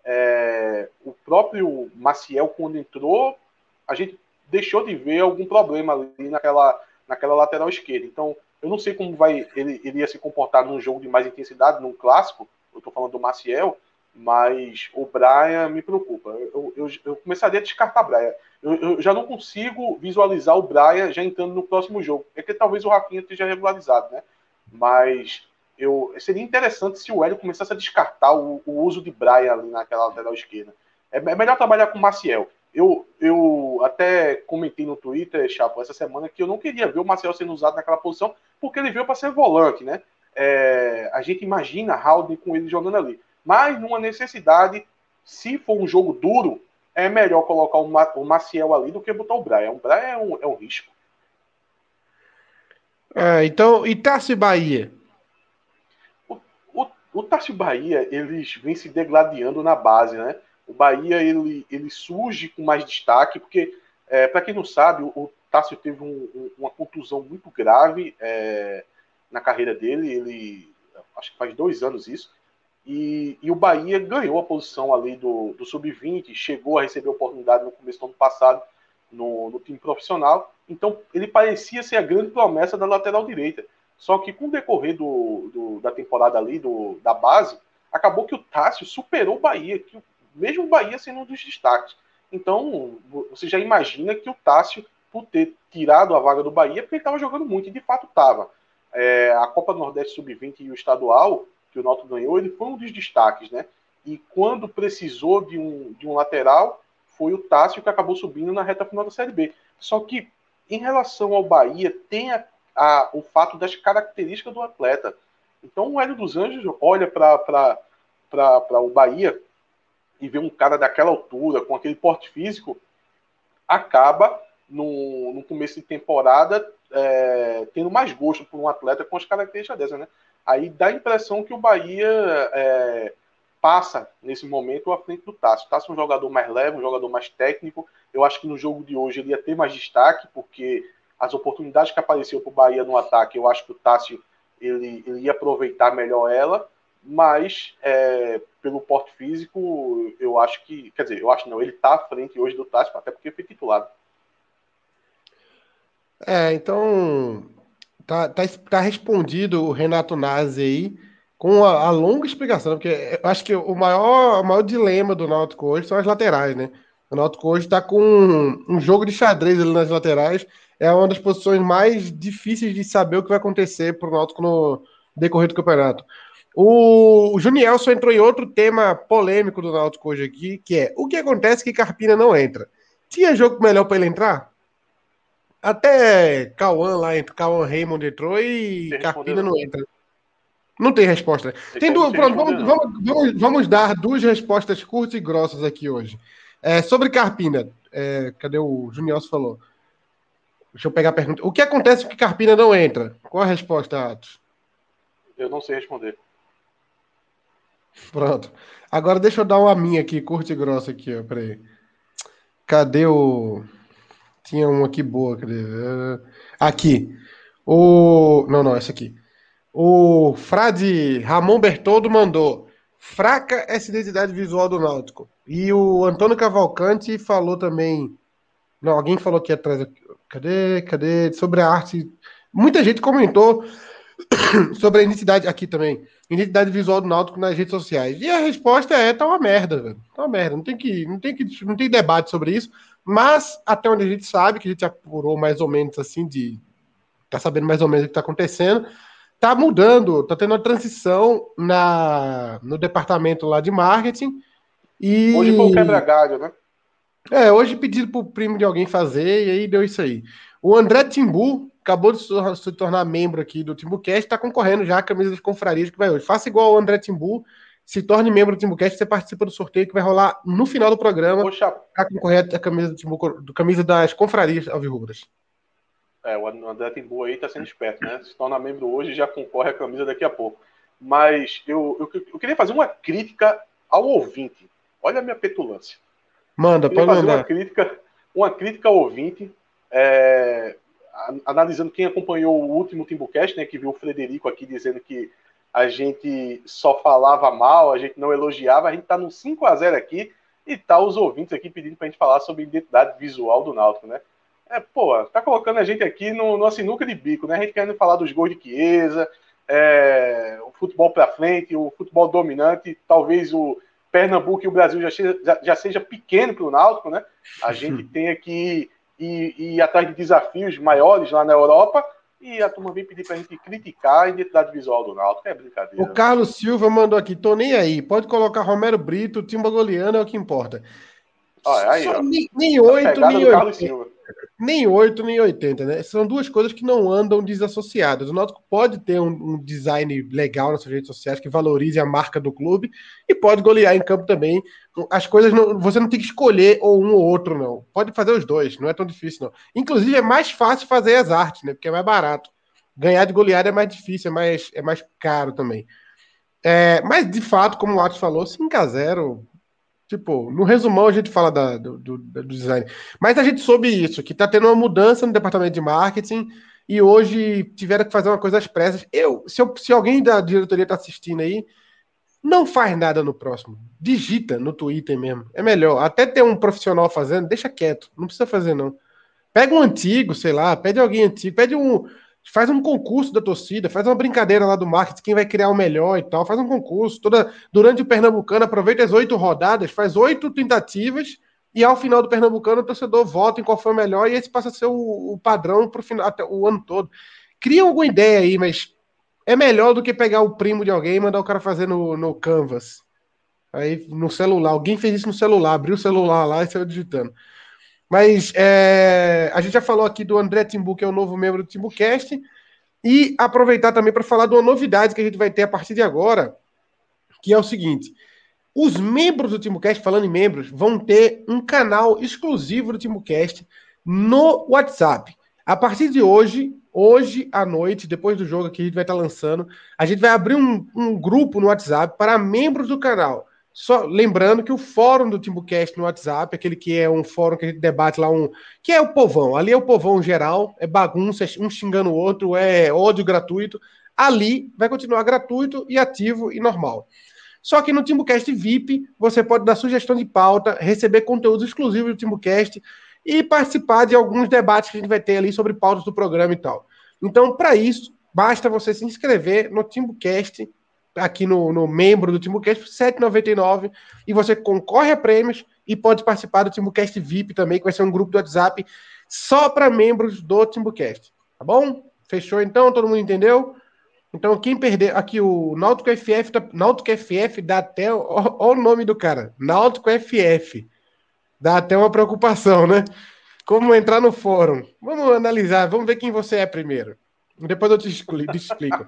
É, o próprio Maciel, quando entrou, a gente deixou de ver algum problema ali naquela, naquela lateral esquerda. Então, eu não sei como vai ele iria se comportar num jogo de mais intensidade, num clássico. Eu estou falando do Maciel, mas o Brian me preocupa. Eu, eu, eu começaria a descartar Brian. Eu, eu, já não consigo visualizar o Brian já entrando no próximo jogo. É que talvez o Rafinha esteja regularizado, né? Mas eu, seria interessante se o Hélio começasse a descartar o, o uso de Brian ali naquela lateral esquerda. É, é, melhor trabalhar com o Maciel. Eu, eu até comentei no Twitter, Chapo, essa semana, que eu não queria ver o Maciel sendo usado naquela posição, porque ele veio para ser volante, né? É, a gente imagina Haldane com ele jogando ali. Mas numa necessidade, se for um jogo duro, é melhor colocar o Maciel ali do que botar o Brian. O Brian é um, é um risco. É, então, e Tássio Bahia? O, o, o Bahia, eles vêm se degladiando na base, né? O Bahia, ele, ele surge com mais destaque, porque, é, para quem não sabe, o, o Tássio teve um, um, uma contusão muito grave é, na carreira dele, ele, acho que faz dois anos isso, e, e, o Bahia ganhou a posição ali do, do sub-20, chegou a receber oportunidade no começo do ano passado no, no, time profissional. Então ele parecia ser a grande promessa da lateral direita. Só que com o decorrer do, do, da temporada ali, do, da base, acabou que o Tássio superou o Bahia, que mesmo o Bahia sendo um dos destaques. Então você já imagina que o Tássio, por ter tirado a vaga do Bahia, porque ele estava jogando muito, e de fato estava. É, a Copa do Nordeste Sub-20 e o estadual que o Náutico ganhou, ele foi um dos destaques, né? E quando precisou de um, de um lateral, foi o Tássio que acabou subindo na reta final da Série B. Só que, em relação ao Bahia, tem a, a, o fato das características do atleta. Então, o Hélio dos Anjos olha para o Bahia e vê um cara daquela altura, com aquele porte físico, acaba, no, no começo de temporada, é, tendo mais gosto por um atleta com as características dessas, né? Aí dá a impressão que o Bahia é, passa nesse momento à frente do Tássio. O Tássio é um jogador mais leve, um jogador mais técnico. Eu acho que no jogo de hoje ele ia ter mais destaque, porque as oportunidades que apareceu para o Bahia no ataque, eu acho que o Tássio ele, ele ia aproveitar melhor ela, mas é, pelo porte físico, eu acho que, quer dizer, eu acho não, ele está à frente hoje do Tássio, até porque foi titulado. É, então Tá, tá, tá respondido o Renato Nazi aí com a, a, longa explicação, porque eu acho que o maior, o maior dilema do Náutico hoje são as laterais, né? O Náutico hoje está com um, um, jogo de xadrez ali nas laterais, é uma das posições mais difíceis de saber o que vai acontecer para o Náutico no decorrer do campeonato. O, o Junielson entrou em outro tema polêmico do Náutico hoje aqui, que é o que acontece que Carpina não entra. Tinha jogo melhor para ele entrar? Até Cauã lá, entre Cauã Raymond entrou e Carpina não entra. Não tem resposta. Tem duas, pronto, vamos, vamos, vamos, vamos, dar duas respostas curtas e grossas aqui hoje. É, sobre Carpina, é, cadê o Junior falou? Deixa eu pegar a pergunta. O que acontece que Carpina não entra? Qual a resposta, Atos? Eu não sei responder. Pronto. Agora deixa eu dar uma minha aqui, curta e grossa aqui, ó. Peraí. Cadê o. Tinha uma aqui boa, cadê? Aqui. O. Não, não, essa aqui. O Frade Ramon Bertoldo mandou. Fraca essa identidade visual do Náutico. E o Antônio Cavalcante falou também. Não, alguém falou aqui atrás. Cadê? Cadê? Sobre a arte. Muita gente comentou sobre a identidade aqui também. Identidade visual do Náutico nas redes sociais. E a resposta é: tá uma merda, velho. Tá uma merda. Não tem que, não tem que, não tem debate sobre isso. Mas, até onde a gente sabe, que a gente apurou mais ou menos assim, de. tá sabendo mais ou menos o que tá acontecendo, tá mudando, tá tendo uma transição na, no departamento lá de marketing. E... Hoje foi o quebra-galho, né? É, hoje pediram pro primo de alguém fazer, e aí deu isso aí. O André Timbu acabou de se tornar membro aqui do Timbucast, está concorrendo já a camisa das confrarias que vai hoje. Faça igual o André Timbu, se torne membro do Timbucast, você participa do sorteio que vai rolar no final do programa para concorrer a camisa, do Timbu, do camisa das confrarias alvirrubras. É, o André Timbu aí tá sendo esperto, né? Se torna membro hoje já concorre a camisa daqui a pouco. Mas eu, eu, eu queria fazer uma crítica ao ouvinte. Olha a minha petulância. Manda, pode fazer mandar. Uma crítica, uma crítica ao ouvinte, é, analisando quem acompanhou o último Timbucast, né? Que viu o Frederico aqui dizendo que a gente só falava mal, a gente não elogiava, a gente tá no 5 a 0 aqui e tá os ouvintes aqui pedindo pra gente falar sobre identidade visual do Náutico, né? É, pô, tá colocando a gente aqui no, no sinuca de bico, né? A gente querendo falar dos gols de Chiesa, é, o futebol para frente, o futebol dominante, talvez o Pernambuco e o Brasil já, já, já seja pequeno para o Náutico, né? A gente tem aqui ir, ir atrás de desafios maiores lá na Europa e a turma vem pedir pra gente criticar a identidade visual do Náutico. É brincadeira. O Carlos Silva mandou aqui, tô nem aí. Pode colocar Romero Brito, Timba Goliano é o que importa. Olha, aí, ó. Nem, nem 8, nem 8 nem 8, nem 80, né? São duas coisas que não andam desassociadas. O Náutico pode ter um, um, design legal nas suas redes sociais que valorize a marca do clube e pode golear em campo também. As coisas não, você não tem que escolher ou um ou outro, não. Pode fazer os dois, não é tão difícil, não. Inclusive, é mais fácil fazer as artes, né? Porque é mais barato ganhar de goleada é mais difícil, é mais, é mais caro também. É, mas, de fato, como o Atos falou, 5x0. Tipo, no resumão a gente fala da, do, do, do, design. Mas a gente soube isso, que tá tendo uma mudança no departamento de marketing e hoje tiveram que fazer uma coisa às pressas. Eu, se, eu, se alguém da diretoria tá assistindo aí, não faz nada no próximo. Digita no Twitter mesmo. É melhor. Até ter um profissional fazendo, deixa quieto. Não precisa fazer, não. Pega um antigo, sei lá, pede alguém antigo, pede um faz um concurso da torcida, faz uma brincadeira lá do marketing, quem vai criar o melhor e tal, faz um concurso. Toda, durante o Pernambucano, aproveita as oito rodadas, faz oito tentativas e ao final do Pernambucano o torcedor vota em qual foi o melhor e esse passa a ser o, o padrão para o final até o ano todo. Cria alguma ideia aí, mas é melhor do que pegar o primo de alguém e mandar o cara fazer no, no Canvas. Aí no celular, alguém fez isso no celular, abriu o celular lá e saiu digitando. Mas é, a gente já falou aqui do André Timbu, que é o novo membro do TimbuCast, e aproveitar também para falar de uma novidade que a gente vai ter a partir de agora, que é o seguinte: os membros do TimbuCast, falando em membros, vão ter um canal exclusivo do TimbuCast no WhatsApp. A partir de hoje, hoje à noite, depois do jogo que a gente vai estar lançando, a gente vai abrir um, um grupo no WhatsApp para membros do canal. Só lembrando que o fórum do Timbucast no WhatsApp, aquele que é um fórum que a gente debate lá, um que é o povão, ali é o povão geral, é bagunça, um xingando o outro, é ódio gratuito. Ali vai continuar gratuito e ativo e normal. Só que no Timbucast VIP, você pode dar sugestão de pauta, receber conteúdo exclusivo do Timbucast e participar de alguns debates que a gente vai ter ali sobre pautas do programa e tal. Então, para isso, basta você se inscrever no Timbucast aqui no, no membro do TimbuCast por R$ 7,99 e você concorre a prêmios e pode participar do TimbuCast VIP também, que vai ser um grupo do WhatsApp só para membros do TimbuCast. Tá bom? Fechou então? Todo mundo entendeu? Então, quem perder. Aqui o Náutico FF. Tá, FF dá até. Olha o nome do cara. Náutico FF. Dá até uma preocupação, né? Como entrar no fórum. Vamos analisar. Vamos ver quem você é primeiro. Depois eu te explico.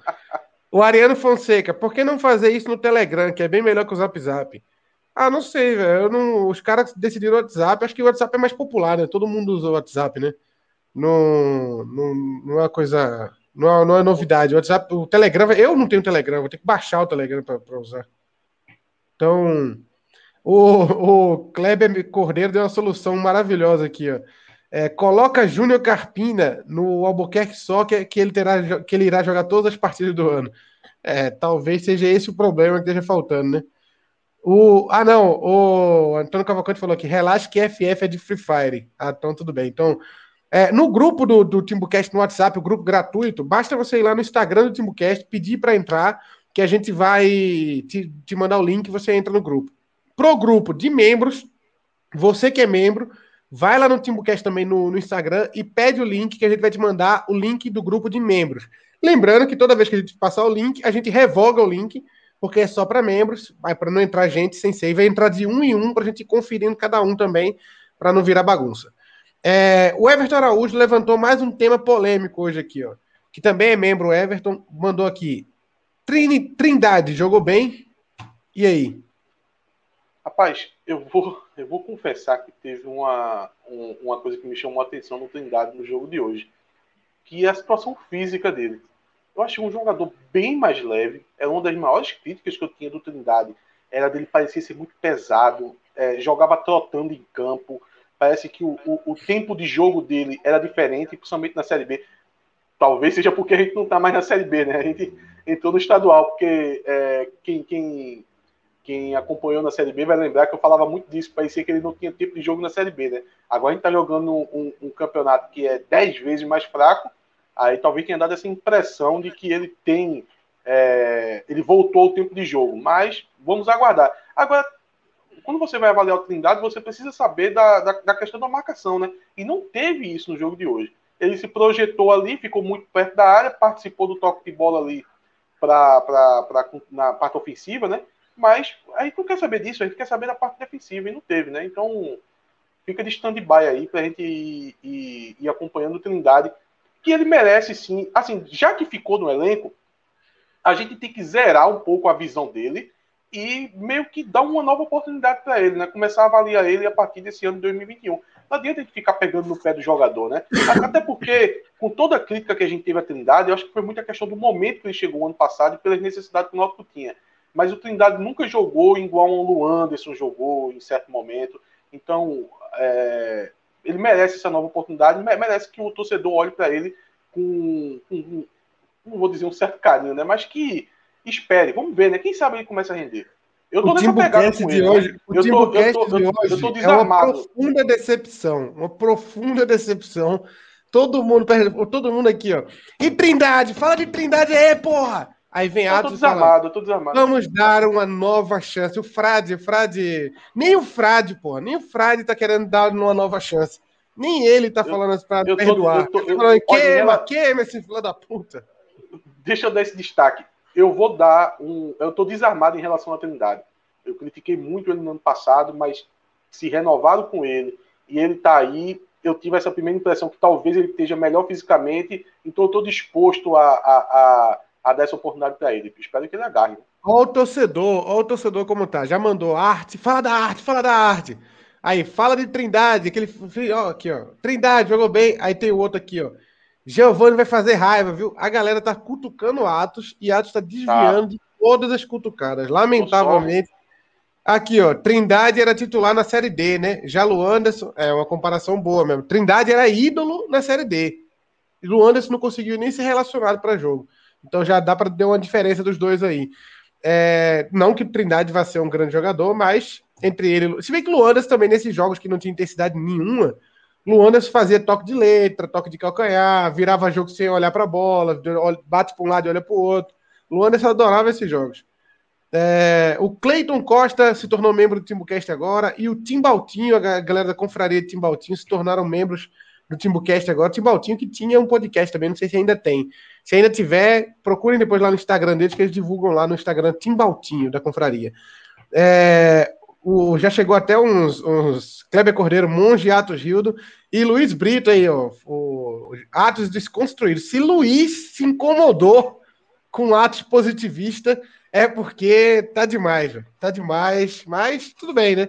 O Ariano Fonseca, por que não fazer isso no Telegram, que é bem melhor que o Zap Zap? Ah, não sei, velho. Não... Os caras decidiram o WhatsApp. Acho que o WhatsApp é mais popular, né? Todo mundo usa o WhatsApp, né? Não, não, não é coisa. Não é, não é novidade. O WhatsApp, o Telegram, eu não tenho Telegram, vou ter que baixar o Telegram para usar. Então, o, o Kleber Cordeiro deu uma solução maravilhosa aqui, ó. É, coloca Júnior Carpina no Albuquerque Soccer que ele terá que ele irá jogar todas as partidas do ano. É, talvez seja esse o problema que esteja faltando, né? O, ah, não, o Antônio Cavalcante falou aqui, relaxa que FF é de Free Fire. Ah, então tudo bem. Então, é, no grupo do, do Timbucast no WhatsApp, o grupo gratuito, basta você ir lá no Instagram do Timbucast, pedir para entrar, que a gente vai te, te mandar o link e você entra no grupo. Pro grupo de membros, você que é membro, Vai lá no Timbucast também no, no, Instagram e pede o link que a gente vai te mandar o link do grupo de membros. Lembrando que toda vez que a gente passar o link, a gente revoga o link, porque é só para membros, para não entrar gente sem save, vai entrar de um em um para a gente ir conferindo cada um também, para não virar bagunça. É, o Everton Araújo levantou mais um tema polêmico hoje aqui, ó, que também é membro, Everton, mandou aqui. Trindade jogou bem? E aí? Rapaz, eu vou, eu vou confessar que teve uma, um, uma coisa que me chamou a atenção no Trindade no jogo de hoje, que é a situação física dele. Eu achei um jogador bem mais leve, era uma das maiores críticas que eu tinha do Trindade, era dele parecer ser muito pesado, é, jogava trotando em campo, parece que o, o, o, tempo de jogo dele era diferente, principalmente na Série B. Talvez seja porque a gente não está mais na Série B, né? A gente entrou no estadual, porque é, quem, quem quem acompanhou na Série B vai lembrar que eu falava muito disso, parecia que ele não tinha tempo de jogo na Série B, né? Agora a gente tá jogando um, um, campeonato que é 10 vezes mais fraco, aí talvez tenha dado essa impressão de que ele tem. É, ele voltou ao tempo de jogo, mas vamos aguardar. Agora, quando você vai avaliar o Trindade, você precisa saber da, da, da, questão da marcação, né? E não teve isso no jogo de hoje. Ele se projetou ali, ficou muito perto da área, participou do toque de bola ali pra, pra, pra, na parte ofensiva, né? Mas a gente não quer saber disso, a gente quer saber da parte defensiva e não teve, né? Então fica de stand-by aí pra gente ir, ir, ir, acompanhando o Trindade, que ele merece sim. Assim, já que ficou no elenco, a gente tem que zerar um pouco a visão dele e meio que dar uma nova oportunidade para ele, né? Começar a avaliar ele a partir desse ano de 2021. Não adianta a gente ficar pegando no pé do jogador, né? Até porque, com toda a crítica que a gente teve à Trindade, eu acho que foi muita questão do momento que ele chegou ano passado e pelas necessidades que o Náutico tinha. Mas o Trindade nunca jogou igual um Luan Anderson jogou em certo momento. Então, é, ele merece essa nova oportunidade, merece que o torcedor olhe para ele com, com, não vou dizer um certo carinho, né? Mas que espere, vamos ver, né? Quem sabe ele começa a render. Eu tô o nessa pegada com ele. Hoje, o eu, tô, eu, tô, eu, tô, eu tô desarmado. É uma profunda decepção, uma profunda decepção. Todo mundo, todo mundo aqui, ó. E Trindade, fala de Trindade aí, porra! Aí vem Atos. Eu tô desarmado, eu tô desarmado. Vamos dar uma nova chance. O Frade, Frade. Nem o Frade, porra. Nem o Frade tá querendo dar uma nova chance. Nem ele tá falando as perdoar. Eu tô, eu tô, eu, falando, queima, olha, queima esse filho da puta. Deixa eu dar esse destaque eu vou dar um. Eu estou desarmado em relação à Trindade. Eu critiquei muito ele no ano passado, mas se renovaram com ele e ele está aí, eu tive essa primeira impressão que talvez ele esteja melhor fisicamente, então eu estou disposto a, a, a, a, dar essa oportunidade para ele. Espero que ele agarre. Olha o torcedor, olha o torcedor como tá. Já mandou arte, fala da arte, fala da arte. Aí, fala de Trindade, aquele. Ó, aqui, ó. Trindade, jogou bem. Aí tem o outro aqui, ó. Giovanni vai fazer raiva, viu? A galera tá cutucando Atos e Atos tá desviando tá. de todas as cutucadas. Lamentavelmente. Aqui, ó. Trindade era titular na Série D, né? Já Luanderson, é uma comparação boa mesmo. Trindade era ídolo na Série D. E Luanderson não conseguiu nem ser relacionado para jogo. Então já dá para ter uma diferença dos dois aí. É, não que Trindade vá ser um grande jogador, mas entre ele. Se bem que Luanderson também, nesses jogos que não tinha intensidade nenhuma, Luanas fazia toque de letra, toque de calcanhar, virava jogo sem olhar para a bola, bate para um lado e olha para o outro. Luanas adorava esses jogos. É, o Cleiton Costa se tornou membro do Timbucast agora e o Timbaltinho, a galera da confraria de Timbaltinho, se tornaram membros do Timbucast agora. Timbaltinho que tinha um podcast também, não sei se ainda tem. Se ainda tiver, procurem depois lá no Instagram deles, que eles divulgam lá no Instagram Timbaltinho, da confraria. É, o, já chegou até uns, uns Kleber Cordeiro, Monge Atos Gildo e Luiz Brito aí, ó, o Atos Desconstruído. Se Luiz se incomodou com Atos positivista, é porque tá demais. Tá demais, mas tudo bem, né?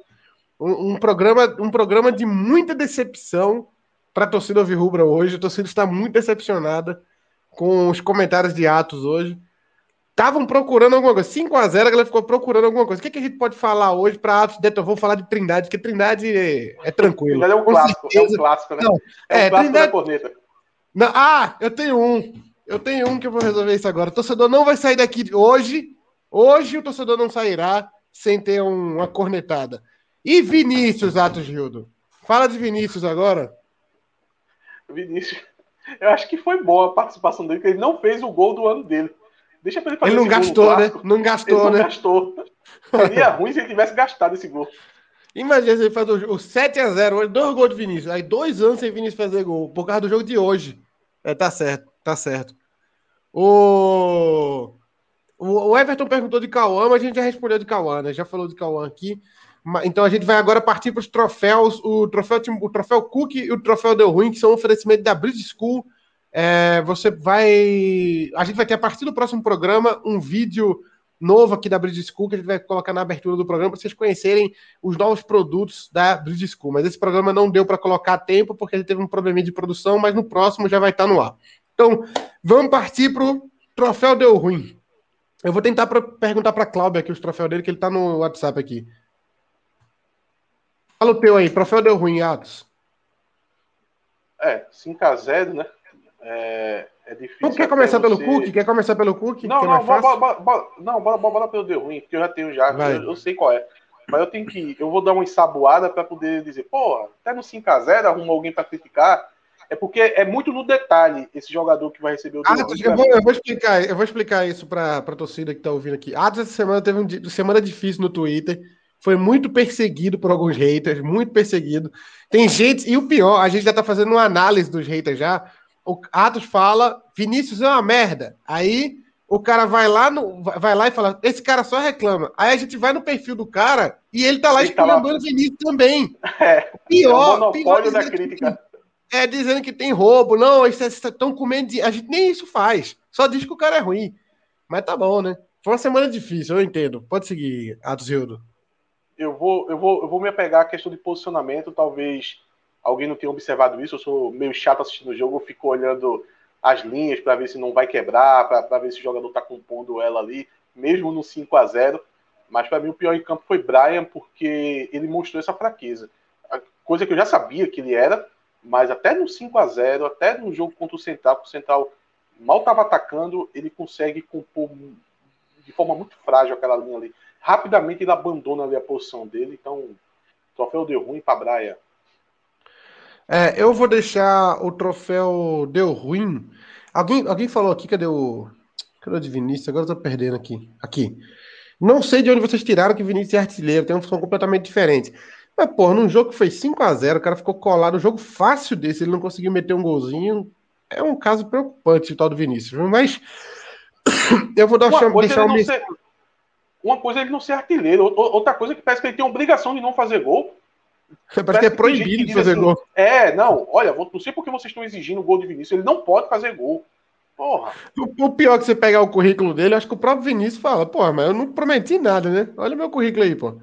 Um, um, programa, um programa de muita decepção para a torcida Alvirrubra hoje. A torcida está muito decepcionada com os comentários de Atos hoje estavam procurando alguma coisa. 5x0, a galera ficou procurando alguma coisa. O que, que a gente pode falar hoje para Atos Deto? Eu vou falar de Trindade, porque Trindade é, é tranquilo. Trindade é um clássico, é um clássico, né? Não, é, é um clássico Trindade... da corneta. Não, ah, eu tenho um. Eu tenho um que eu vou resolver isso agora. O torcedor não vai sair daqui hoje. Hoje o torcedor não sairá sem ter um, uma cornetada. E Vinícius, Atos Gildo? Fala de Vinícius agora. Vinícius, eu acho que foi boa a participação dele, porque ele não fez o gol do ano dele. Deixa pra ele fazer Ele não gastou, né? Não gastou, ele não né? gastou. Seria ruim se ele tivesse gastado esse gol. Imagina se ele faz o, o 7x0 hoje, dois gols de Vinícius. Aí dois anos sem Vinícius fazer gol, por causa do jogo de hoje. É, tá certo, tá certo. O, o Everton perguntou de Cauã, mas a gente já respondeu de Cauã, né? Já falou de Cauã aqui. Então a gente vai agora partir para os troféus, o troféu, o troféu Cook e o troféu Deu Ruim, que são um oferecimento da Bridge School é, você vai. A gente vai ter a partir do próximo programa um vídeo novo aqui da Bridge School que a gente vai colocar na abertura do programa para vocês conhecerem os novos produtos da Bridge School. Mas esse programa não deu para colocar a tempo porque ele teve um probleminha de produção, mas no próximo já vai estar no ar. Então, vamos partir para o troféu deu ruim. Eu vou tentar pra, perguntar para Cláudio aqui os troféus dele, que ele está no WhatsApp aqui. Fala o teu aí, troféu deu ruim, Atos. É, 5x0, né? É, é difícil. Não quer começar você... pelo Cook? Quer começar pelo Cook? Não, não, bora, bora, bora, não, bora, bora pelo deu ruim, porque eu já tenho já, eu, eu, sei qual é. Mas eu tenho que. Eu vou dar uma ensaboada para poder dizer, pô, até no 5x0 arruma alguém para criticar. É porque é muito no detalhe esse jogador que vai receber o ah, eu, vou, eu, vou, explicar, eu vou explicar isso para a torcida que está ouvindo aqui. Atos essa semana teve uma semana difícil no Twitter. Foi muito perseguido por alguns haters, muito perseguido. Tem gente, e o pior, a gente já está fazendo uma análise dos haters já o Atos fala, Vinícius é uma merda. Aí o cara vai lá, no, vai lá e fala, esse cara só reclama. Aí a gente vai no perfil do cara e ele tá lá explorando tá o Vinícius também. É, pior, é pior da crítica. Que, é dizendo que tem roubo, não, eles estão comendo. De... A gente nem isso faz. Só diz que o cara é ruim. Mas tá bom, né? Foi uma semana difícil, eu entendo. Pode seguir, Atos Hildo. Eu vou, eu vou, eu vou me apegar à questão de posicionamento, talvez alguém não tenha observado isso, eu sou meio chato assistindo o jogo, eu fico olhando as linhas para ver se não vai quebrar, para ver se o jogador está compondo ela ali, mesmo no 5 a 0 Mas para mim o pior em campo foi Brian, porque ele mostrou essa fraqueza. Coisa que eu já sabia que ele era, mas até no 5 a 0 até no jogo contra o Central, o Central mal estava atacando, ele consegue compor de forma muito frágil aquela linha ali. Rapidamente ele abandona ali a posição dele, então troféu deu ruim para Brian. É, eu vou deixar o troféu deu ruim. Alguém, alguém falou aqui, cadê o. Cadê o de Vinícius? Agora eu tô perdendo aqui. Aqui. Não sei de onde vocês tiraram que Vinícius é artilheiro, tem uma função completamente diferente. Mas, pô, num jogo que foi 5 a 0 o cara ficou colado, um jogo fácil desse, ele não conseguiu meter um golzinho. É um caso preocupante o tal do Vinícius. Mas eu vou dar chance, deixar um... ser... Uma coisa é ele não ser artilheiro, outra coisa é que parece que ele tem obrigação de não fazer gol. Parece que é proibido de fazer assim, gol. É, não, olha, não sei porque vocês estão exigindo o gol de Vinícius, ele não pode fazer gol. Porra. O, pior é que você pegar o currículo dele, acho que o próprio Vinícius fala, porra, mas eu não prometi nada, né? Olha o meu currículo aí, pô.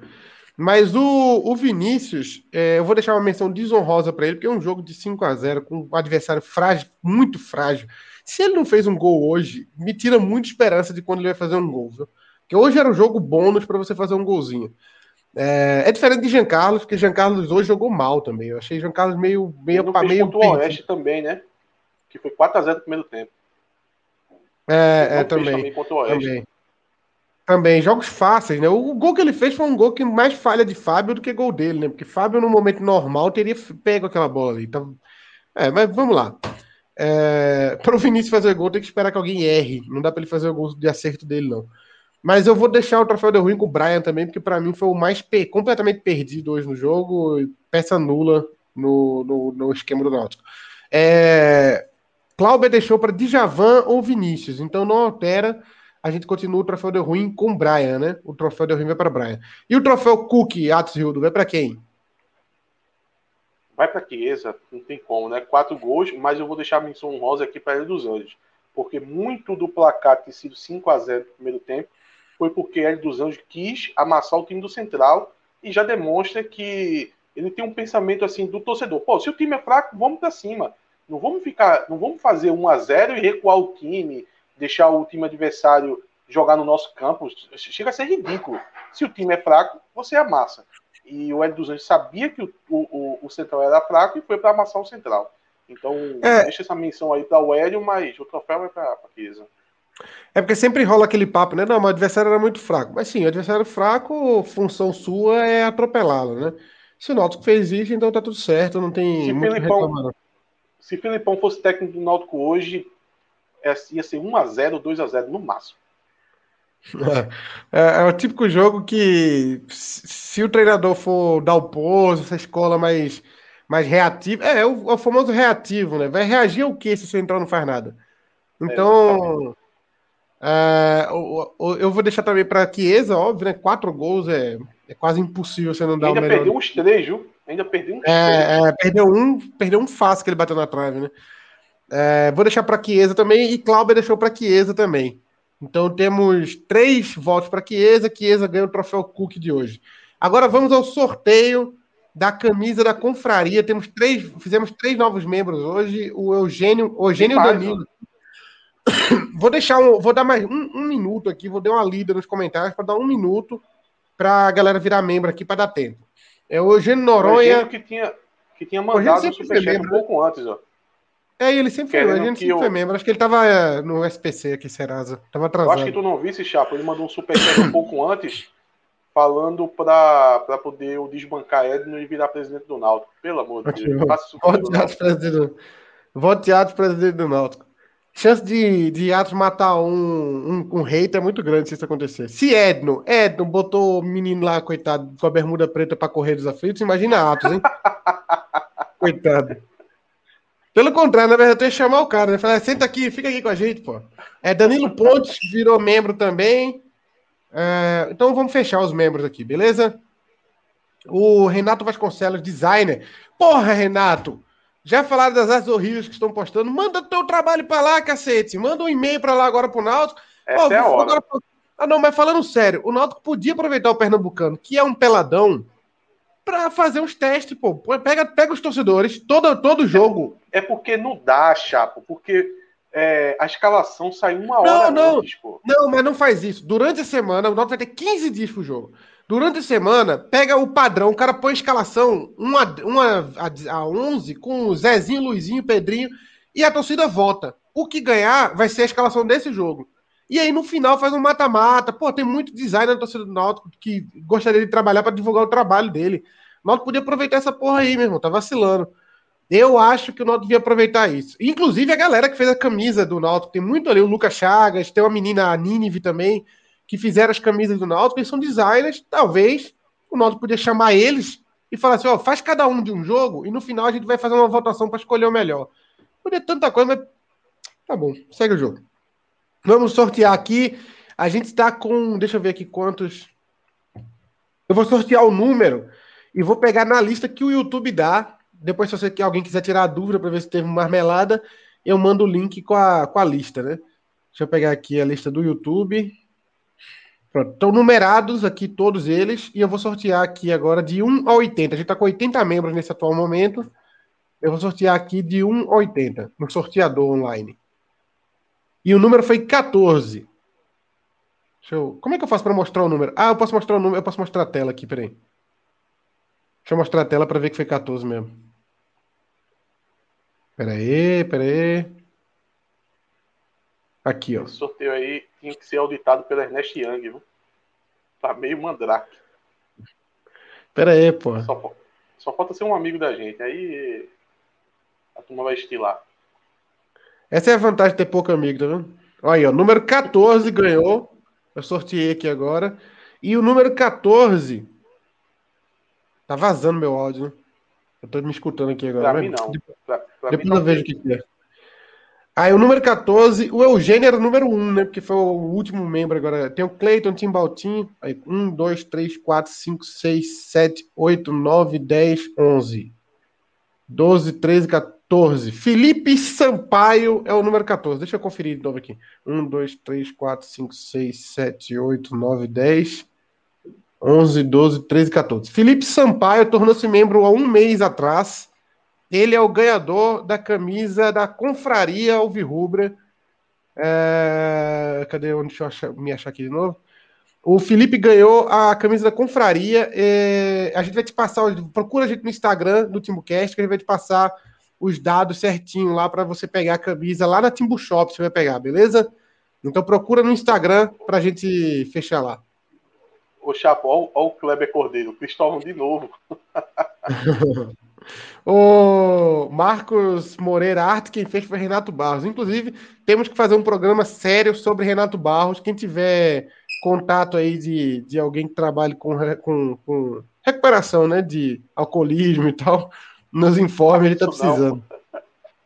Mas o, o Vinícius, é, eu vou deixar uma menção desonrosa para ele, porque é um jogo de 5 a 0 com um adversário frágil, muito frágil. Se ele não fez um gol hoje, me tira muita esperança de quando ele vai fazer um gol, viu? Porque hoje era um jogo bônus para você fazer um golzinho. É, é, diferente de Jean Carlos, porque Jean Carlos hoje jogou mal também. Eu achei Jean Carlos meio meio para meio contra o Oeste também, né? Que foi 4 a 0 no primeiro tempo. É, é também. O também. Também, jogos fáceis, né? O gol que ele fez foi um gol que mais falha de Fábio do que gol dele, né? Porque Fábio, no momento normal, teria pego aquela bola ali. Então, é, mas vamos lá. É, para o Vinícius fazer gol, tem que esperar que alguém erre. Não dá para ele fazer o gol de acerto dele, não. Mas eu vou deixar o troféu de ruim com o Brian também, porque para mim foi o mais completamente perdido hoje no jogo, peça nula no, no, no esquema do Náutico. É, deixou para Djavan ou Vinícius, então não altera. A gente continua o troféu de ruim com o Brian, né? O troféu de ruim vai para Brian. E o troféu Cook, Atos Hildo, vai para quem? Vai para Chiesa, não tem como, né? Quatro gols, mas eu vou deixar a menção honrosa aqui para ele dos Anjos, porque muito do placar ter sido 5 a 0 no primeiro tempo foi porque Hélio dos Anjos quis amassar o time do Central e já demonstra que ele tem um pensamento assim do torcedor. Pô, se o time é fraco, vamos para cima. Não vamos ficar, não vamos fazer 1 a 0 e recuar o time, deixar o time adversário jogar no nosso campo. Chega a ser ridículo. Se o time é fraco, você amassa. E o Hélio dos Anjos sabia que o, o, o Central era fraco e foi para amassar o Central. Então, é. deixa essa menção aí para o Hélio, mas o troféu vai para a. É porque sempre rola aquele papo, né? Não, mas o adversário era muito fraco. Mas sim, o adversário fraco, função sua é atropelá-lo, né? Se o Náutico fez isso, então tá tudo certo, não tem se muito Filipão, Se Filipão fosse técnico do Náutico hoje, é, ia ser 1x0, 2x0 no máximo. É, é, o típico jogo que, se o treinador for dar o pouso, essa escola mais, mais reativa, é, é o, é o famoso reativo, né? Vai reagir ao que se o central não faz nada? Então, é, eu vou deixar também para Chiesa, óbvio, né? Quatro gols é, é quase impossível você não dar o melhor. Ainda perdeu uns três, viu? Ainda perdeu uns é, três. É, perdeu um, perdeu um fácil que ele bateu na trave, né? É, vou deixar para Chiesa também e Cláudia deixou para Chiesa também. Então temos três votos para Chiesa. Chiesa ganha o troféu Cook de hoje. Agora vamos ao sorteio da camisa da confraria. Temos três, fizemos três novos membros hoje. O Eugênio, Eugênio Danilo. vou deixar um, vou dar mais um, um, minuto aqui, vou dar uma lida nos comentários para dar um minuto para a galera virar membro aqui para dar tempo. É o Eugênio Noronha. O Eugênio que tinha, que tinha mandado o superchat um pouco antes, ó. É, ele sempre foi, a gente sempre eu... foi membro. Acho que ele tava é, no SPC aqui, Serasa. Tava atrasado. Eu acho que tu não visse, Chapo. Ele mandou um superchat um pouco antes, falando para poder o desbancar Edno e virar presidente do Náutico. Pelo amor de Deus. Vote Atos, presidente do Náutico chance de, de Atos matar um, um, um hater é muito grande se isso acontecer. Se Edno, Edno botou o menino lá, coitado, com a bermuda preta para correr dos aflitos, imagina Atos, hein? coitado. Pelo contrário, na verdade, eu tenho que chamar o cara, né? Falar, senta aqui, fica aqui com a gente, pô. É, Danilo Pontes virou membro também. É, então vamos fechar os membros aqui, beleza? O Renato Vasconcelos, designer. Porra, Renato! Já falaram das artes horríveis que estão postando? Manda teu trabalho para lá, cacete. Manda um e-mail para lá agora pro Náutico. Essa é a hora. Agora... Ah, não, mas falando sério, o Náutico podia aproveitar o Pernambucano, que é um peladão, para fazer uns testes, pô. Pega, pega os torcedores, todo, todo jogo. É porque não dá, Chapo, porque é, a escalação sai uma hora não, antes, pô. Não, mas não faz isso. Durante a semana, o Náutico vai ter 15 dias pro jogo. Durante a semana, pega o padrão, o cara põe a escalação 1 a, 1 a, a 11 com Zezinho, Luizinho, Pedrinho e a torcida vota. O que ganhar vai ser a escalação desse jogo. E aí no final faz um mata-mata. Pô, tem muito design na torcida do Náutico que gostaria de trabalhar para divulgar o trabalho dele. O Náutico podia aproveitar essa porra aí, meu irmão, tá vacilando. Eu acho que o Náutico devia aproveitar isso. Inclusive a galera que fez a camisa do Náutico, tem muito ali, o Lucas Chagas, tem uma menina, a Nínive também, que fizeram as camisas do Náutico, eles são designers, talvez o Náutico podia chamar eles e falar assim, ó, faz cada um de um jogo e no final a gente vai fazer uma votação para escolher o melhor. Podia tanta coisa, mas tá bom, segue o jogo. Vamos sortear aqui. A gente está com, deixa eu ver aqui quantos. Eu vou sortear o número e vou pegar na lista que o YouTube dá. Depois, se você, alguém quiser tirar a dúvida para ver se teve marmelada, eu mando o link com a, com a lista, né? Deixa eu pegar aqui a lista do YouTube. Pronto, estão numerados aqui todos eles e eu vou sortear aqui agora de 1 a 80. A gente está com 80 membros nesse atual momento. Eu vou sortear aqui de 1 a 80 no sorteador online. E o número foi 14. Deixa eu... Como é que eu faço para mostrar o número? Ah, eu posso mostrar o número, eu posso mostrar a tela aqui, peraí. Deixa eu mostrar a tela para ver que foi 14 mesmo. Peraí, peraí. Aqui, ó. Sorteio aí tinha que ser auditado pela Ernest Young, viu? Tá meio mandrake. Pera aí, pô. Só, só falta ser um amigo da gente. Aí a turma vai estilar. Essa é a vantagem de ter pouco amigo, tá vendo? Olha aí, ó. Número 14 ganhou. Eu sorteei aqui agora. E o número 14. Tá vazando meu áudio, né? Eu tô me escutando aqui agora. Pra mim não. Pra, pra Depois mim não eu vejo o que é. Aí o número 14, o Eugênio era o número 1, né? Porque foi o último membro agora. Tem o Cleiton Timbaltin. Aí 1, 2, 3, 4, 5, 6, 7, 8, 9, 10, 11. 12, 13, 14. Felipe Sampaio é o número 14. Deixa eu conferir de novo aqui. 1, 2, 3, 4, 5, 6, 7, 8, 9, 10, 11, 12, 13, 14. Felipe Sampaio tornou-se membro há um mês atrás ele é o ganhador da camisa da Confraria Alvirrubra. É... Cadê? Onde deixa eu achar, me achar aqui de novo? O Felipe ganhou a camisa da Confraria. É... A gente vai te passar. Procura a gente no Instagram do TimbuCast, que a gente vai te passar os dados certinho lá para você pegar a camisa lá na Timbu Shop. Você vai pegar, beleza? Então procura no Instagram para a gente fechar lá. Ô Chapo, olha o Kleber Cordeiro, Cristóvão de novo. O Marcos Moreira Arte, quem fez foi Renato Barros. Inclusive, temos que fazer um programa sério sobre Renato Barros. Quem tiver contato aí de, de alguém que trabalhe com, com, com recuperação né, de alcoolismo e tal, nos informe, ele está precisando.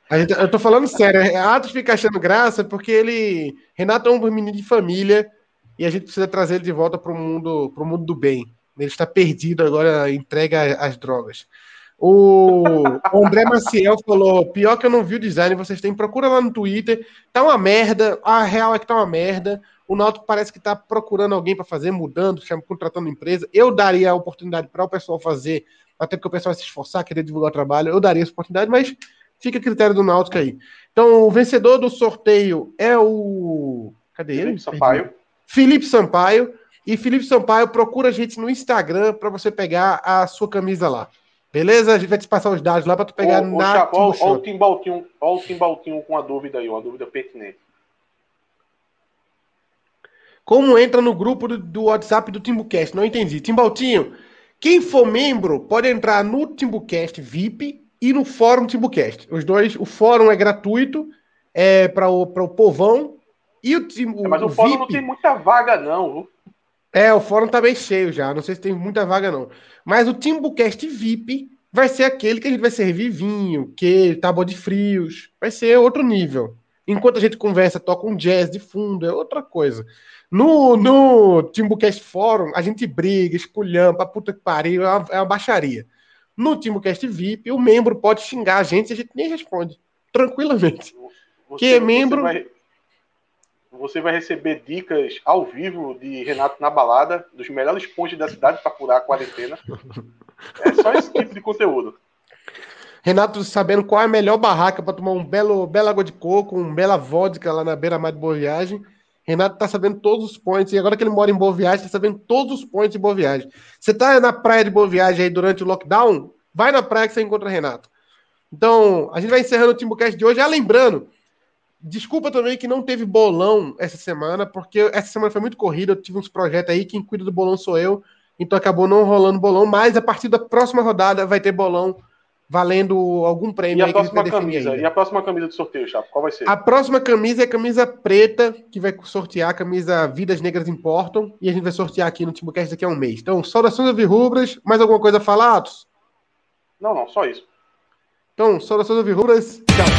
A gente, eu tô falando sério, Atos fica achando graça porque ele. Renato é um menino de família e a gente precisa trazer ele de volta para o mundo, pro mundo do bem. Ele está perdido agora, entrega às drogas. O André Maciel falou: pior que eu não vi o design, vocês têm, procura lá no Twitter. Tá uma merda, a real é que tá uma merda. O Náutico parece que tá procurando alguém para fazer, mudando, contratando empresa. Eu daria a oportunidade para o pessoal fazer, até porque o pessoal vai se esforçar, querer divulgar o trabalho. Eu daria essa oportunidade, mas fica a critério do Náutico aí. Então, o vencedor do sorteio é o. Cadê Felipe ele? Sampaio. Felipe Sampaio. E Felipe Sampaio, procura a gente no Instagram para você pegar a sua camisa lá. Beleza? A gente vai te passar os dados lá para tu pegar ô, na. Olha o Timbaltinho, o Timbaltinho com a dúvida aí, uma dúvida pertinente. Como entra no grupo do, do WhatsApp do Timbucast? Não entendi. Timbaltinho, quem for membro pode entrar no Timbucast VIP e no Fórum Timbucast. Os dois, o fórum é gratuito, é para o, o povão. E o, o, é, mas o, o fórum VIP, não tem muita vaga, não. É, o fórum tá bem cheio já. Não sei se tem muita vaga, não. Mas o Timbucast VIP vai ser aquele que a gente vai servir vinho, queijo, tábua de frios. Vai ser outro nível. Enquanto a gente conversa, toca um jazz de fundo, é outra coisa. No, no Timbucast Fórum, a gente briga, espulhamba, puta que pariu, é uma, é uma baixaria. No Timbucast VIP, o membro pode xingar a gente e a gente nem responde. Tranquilamente. Você, que é membro. Vai, você vai receber dicas ao vivo de Renato na balada, dos melhores pontos da cidade para curar a quarentena. É só esse tipo de conteúdo. Renato sabendo qual é a melhor barraca para tomar um belo, bela água de coco, um bela vodka lá na beira-mar de Boa Viagem. Renato tá sabendo todos os points, e agora que ele mora em Boa Viagem, tá sabendo todos os points de Boa Viagem. Você tá na praia de Boa Viagem aí durante o lockdown? Vai na praia que você encontra Renato. Então, a gente vai encerrando o Timbucast de hoje. Ah, lembrando, desculpa também que não teve bolão essa semana, porque essa semana foi muito corrida, eu tive uns projetos aí, quem cuida do bolão sou eu, então acabou não rolando bolão, mas a partir da próxima rodada vai ter bolão valendo algum prêmio. E a próxima camisa? E a próxima camisa de sorteio, Chapo? Qual vai ser? A próxima camisa é a camisa preta, que vai sortear a camisa Vidas Negras Importam, e a gente vai sortear aqui no Timbucast daqui a um mês. Então, saudações Rubras, mais alguma coisa a falar, Atos? Não, não, só isso. Então, saudações Rubras, tchau.